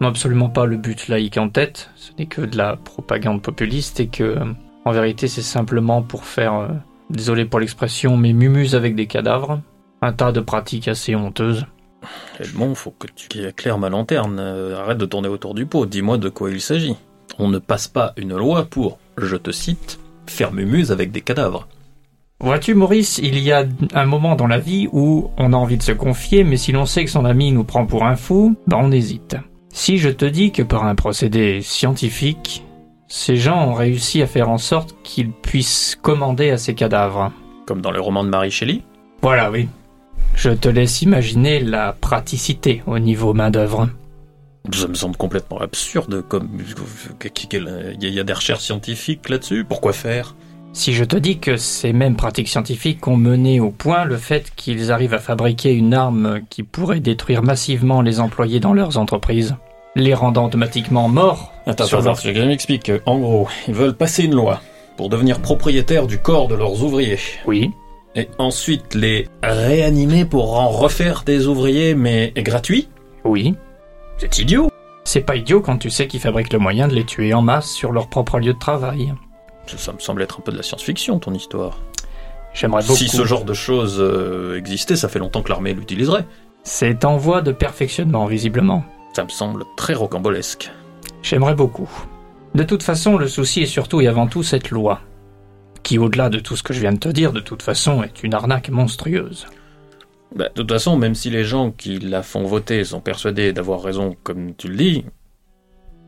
n'ont absolument pas le but laïque en tête, ce n'est que de la propagande populiste et que euh, en vérité c'est simplement pour faire, désolé pour l'expression, mais mumuse avec des cadavres, un tas de pratiques assez honteuses.
Edmond, faut que tu éclaires ma lanterne. Euh, arrête de tourner autour du pot. Dis-moi de quoi il s'agit. On ne passe pas une loi pour, je te cite, faire mumuse avec des cadavres.
Vois-tu Maurice, il y a un moment dans la vie où on a envie de se confier, mais si l'on sait que son ami nous prend pour un fou, ben on hésite. Si je te dis que par un procédé scientifique, ces gens ont réussi à faire en sorte qu'ils puissent commander à ces cadavres.
Comme dans le roman de Mary Shelley.
Voilà, oui. Je te laisse imaginer la praticité au niveau main-d'œuvre.
Ça me semble complètement absurde. Comme il y a- des recherches scientifiques là-dessus. Pourquoi faire?
Si je te dis que ces mêmes pratiques scientifiques ont mené au point le fait qu'ils arrivent à fabriquer une arme qui pourrait détruire massivement les employés dans leurs entreprises, les rendant automatiquement morts
Attends,
sur
attends,
leur-
attends, je m'explique. En gros, ils veulent passer une loi pour devenir propriétaires du corps de leurs ouvriers.
Oui,
Et ensuite les réanimer pour en refaire des ouvriers, mais gratuits
oui.
C'est idiot
C'est pas idiot quand tu sais qu'ils fabriquent le moyen de les tuer en masse sur leur propre lieu de travail.
ça, ça me semble être un peu de la science-fiction, ton histoire.
J'aimerais beaucoup.
Si ce genre de choses euh, existait, ça fait longtemps que l'armée l'utiliserait.
C'est en voie de perfectionnement, visiblement.
Ça me semble très rocambolesque.
J'aimerais beaucoup. De toute façon, le souci est surtout et avant tout cette loi, qui, au-delà de tout ce que je viens de te dire, de toute façon, est une arnaque monstrueuse.
Bah, de toute façon, même si les gens qui la font voter sont persuadés d'avoir raison, comme tu le dis,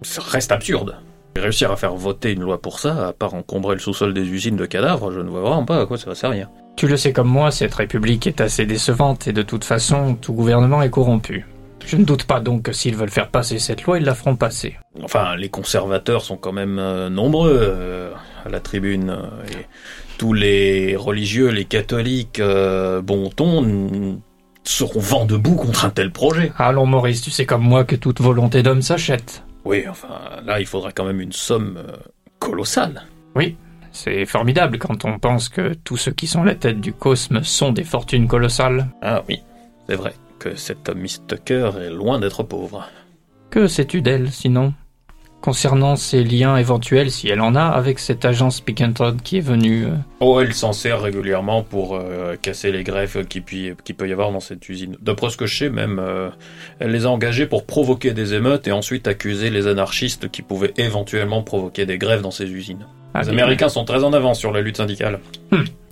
ça reste absurde. Réussir à faire voter une loi pour ça, à part encombrer le sous-sol des usines de cadavres, je ne vois vraiment pas à quoi ça va servir.
Tu le sais comme moi, cette république est assez décevante et de toute façon, tout gouvernement est corrompu. Je ne doute pas donc que s'ils veulent faire passer cette loi, ils la feront passer.
Enfin, les conservateurs sont quand même euh, nombreux euh, à la tribune. euh, et tous les religieux, les catholiques, euh, bon ton, seront vent debout contre un tel projet.
Allons Maurice, tu sais comme moi que toute volonté d'homme s'achète.
Oui, enfin, là, il faudra quand même une somme euh, colossale.
C'est formidable quand on pense que tous ceux qui sont la tête du cosme sont des fortunes colossales.
Ah oui, c'est vrai que cet homme Miss Tucker est loin d'être pauvre.
Que sais-tu d'elle, sinon? Concernant ses liens éventuels, si elle en a, avec cette agence Pick and Todd qui est venue... euh,
Oh, elle s'en sert régulièrement pour euh, casser les greffes qui, puis- qui peut y avoir dans cette usine. D'après ce que je sais, même, euh, elle les a engagés pour provoquer des émeutes et ensuite accuser les anarchistes qui pouvaient éventuellement provoquer des grèves dans ces usines.
ah,
Les Américains sont très en avance sur la lutte syndicale.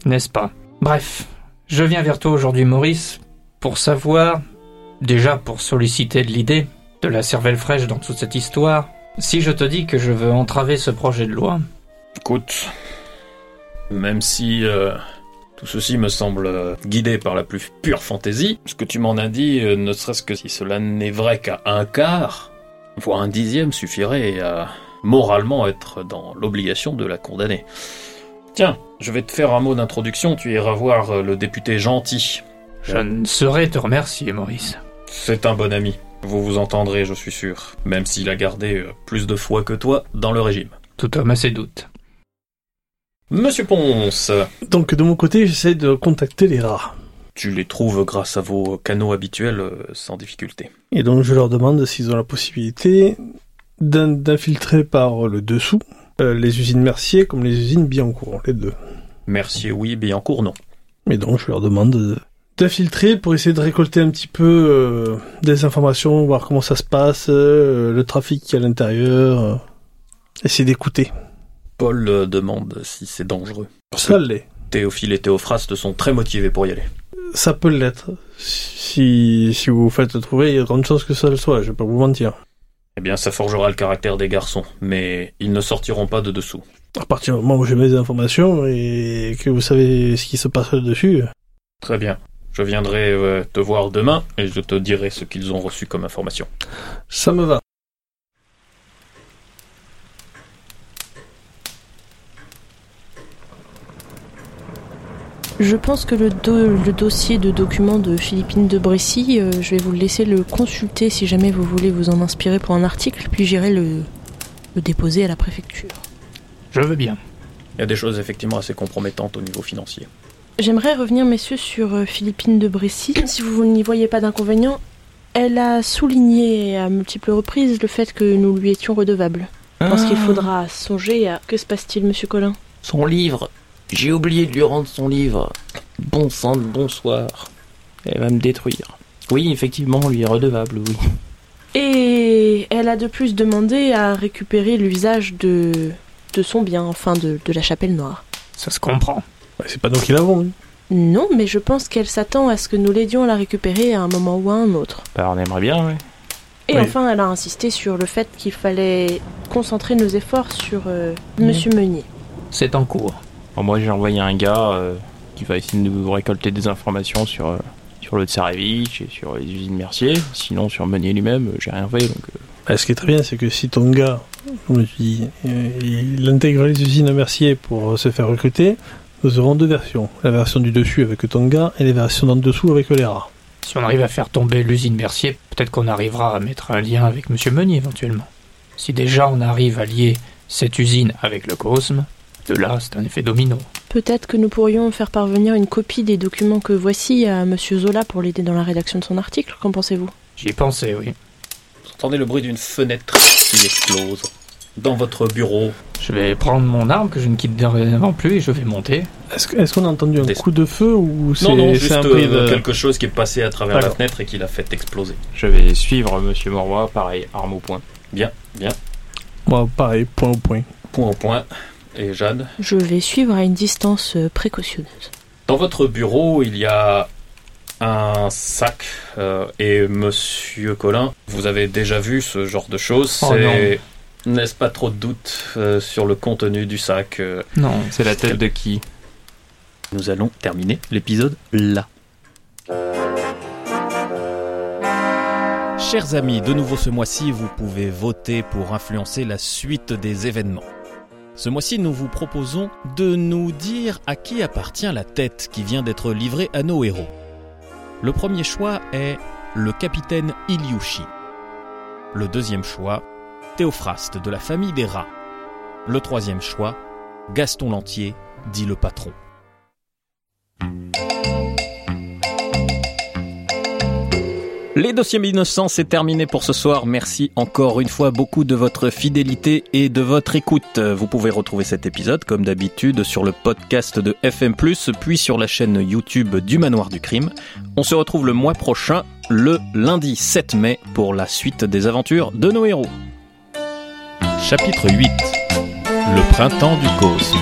N'est-ce pas? Bref, je viens vers toi aujourd'hui, Maurice, pour savoir, déjà pour solliciter de l'idée, de la cervelle fraîche dans toute cette histoire, si je te dis que je veux entraver ce projet de loi.
Écoute, même si euh, tout ceci me semble euh, guidé par la plus pure fantaisie, ce que tu m'en as dit, euh, ne serait-ce que si cela n'est vrai qu'à un quart, voire un dixième suffirait à moralement être dans l'obligation de la condamner. Tiens, je vais te faire un mot d'introduction, tu iras voir le député gentil.
Je ne saurais te remercier, Maurice.
C'est un bon ami. Vous vous entendrez, je suis sûr, même s'il a gardé euh, plus de foi que toi dans le régime.
Tout homme a ses doutes.
Monsieur Ponce,
Donc de mon côté, j'essaie de contacter les rats.
Tu les trouves grâce à vos canaux habituels euh, sans difficulté.
Et donc je leur demande s'ils ont la possibilité d'in- d'infiltrer par le dessous euh, les usines Mercier comme les usines Biancourt, les deux.
Mercier oui, Billancourt non.
Et donc je leur demande de- d'infiltrer pour essayer de récolter un petit peu euh, des informations, voir comment ça se passe, euh, le trafic qu'il y a à l'intérieur, euh, essayer d'écouter.
Paul demande si c'est dangereux.
Ça l'est.
Théophile et Théophraste sont très motivés pour y aller.
Ça peut l'être. Si, si vous vous faites trouver, il y a de grandes chances que ça le soit, je vais pas vous mentir.
Eh bien, ça forgera le caractère des garçons, mais ils ne sortiront pas de dessous.
À partir du moment où j'ai mes informations et que vous savez ce qui se passe dessus,
Très bien. Je viendrai euh, te voir demain et je te dirai ce qu'ils ont reçu comme information.
ça me va.
Je pense que le, do- le dossier de documents de Philippine de Brécy, euh, je vais vous laisser le consulter si jamais vous voulez vous en inspirer pour un article, puis j'irai le, le déposer à la préfecture.
Je veux bien.
Il y a des choses effectivement assez compromettantes au niveau financier.
J'aimerais revenir, messieurs, sur euh, Philippine de Brécy. Si vous n'y voyez pas d'inconvénient, elle a souligné à multiples reprises le fait que nous lui étions redevables. Je pense qu'il faudra songer à... Que se passe-t-il, monsieur Collin?
Son livre. J'ai oublié de lui rendre son livre. Bon sang de bonsoir. Elle va me détruire. Oui, effectivement, on lui est redevable, oui.
Et elle a de plus demandé à récupérer l'usage de, de son bien, enfin de, de la chapelle noire.
Ça se comprend.
Ouais, c'est pas nous qui l'avons. hein.
Non, mais je pense qu'elle s'attend à ce que nous l'aidions à la récupérer à un moment ou à un autre.
Bah, on aimerait bien, ouais.
Et
Oui.
enfin, elle a insisté sur le fait qu'il fallait concentrer nos efforts sur euh, Monsieur Meunier.
C'est en cours.
Bon, moi, j'ai envoyé un gars euh, qui va essayer de nous récolter des informations sur, euh, sur le Tsarevitch et sur les usines Mercier. Sinon, sur Meunier lui-même, euh, j'ai rien fait, donc... euh,
Bah, ce qui est très bien, c'est que si ton gars comme je dis, euh, il intègre les usines Mercier pour se faire recruter. Nous aurons deux versions. La version du dessus avec Tonga et les versions d'en dessous avec les rats.
Si on arrive à faire tomber l'usine Mercier, peut-être qu'on arrivera à mettre un lien avec Monsieur Meunier éventuellement. Si déjà on arrive à lier cette usine avec le Cosme, de là c'est un effet domino.
Peut-être que nous pourrions faire parvenir une copie des documents que voici à Monsieur Zola pour l'aider dans la rédaction de son article. Qu'en pensez-vous?
J'y ai pensé, oui.
Vous entendez le bruit d'une fenêtre qui explose. Dans votre bureau,
Je vais prendre mon arme que je ne quitte dorénavant plus et je vais monter.
Est-ce que- est-ce qu'on a entendu un
Des-
coup de feu ou c'est
non, non,
c'est
juste
un bruit
euh,
de...
quelque chose qui est passé à travers la
D'accord.
fenêtre et qui l'a fait exploser.
Je vais suivre Monsieur Moroy, pareil, arme au poing.
Bien, bien.
Bon, pareil, point au point.
Point au point. Et Jeanne
Je vais suivre à une distance euh, précautionneuse.
Dans votre bureau, il y a un sac euh, et Monsieur Colin, vous avez déjà vu ce genre de choses.
Oh
C'est n'est-ce pas trop de doute euh, sur le contenu du sac euh,
Non.
C'est la tête de qui
Nous allons terminer l'épisode là. Chers amis, de nouveau ce mois-ci, vous pouvez voter pour influencer la suite des événements. Ce mois-ci, nous vous proposons de nous dire à qui appartient la tête qui vient d'être livrée à nos héros. Le premier choix est le capitaine Ilyushi. Le deuxième choix, Théophraste de la famille des rats. Le troisième choix, Gaston Lantier, dit le patron. Les dossiers innocents, c'est terminé pour ce soir. Merci encore une fois beaucoup de votre fidélité et de votre écoute. Vous pouvez retrouver cet épisode, comme d'habitude, sur le podcast de FM+, puis sur la chaîne YouTube du Manoir du Crime. On se retrouve le mois prochain, le lundi 7 mai, pour la suite des aventures de nos héros. Chapitre 8 Le printemps du Cosme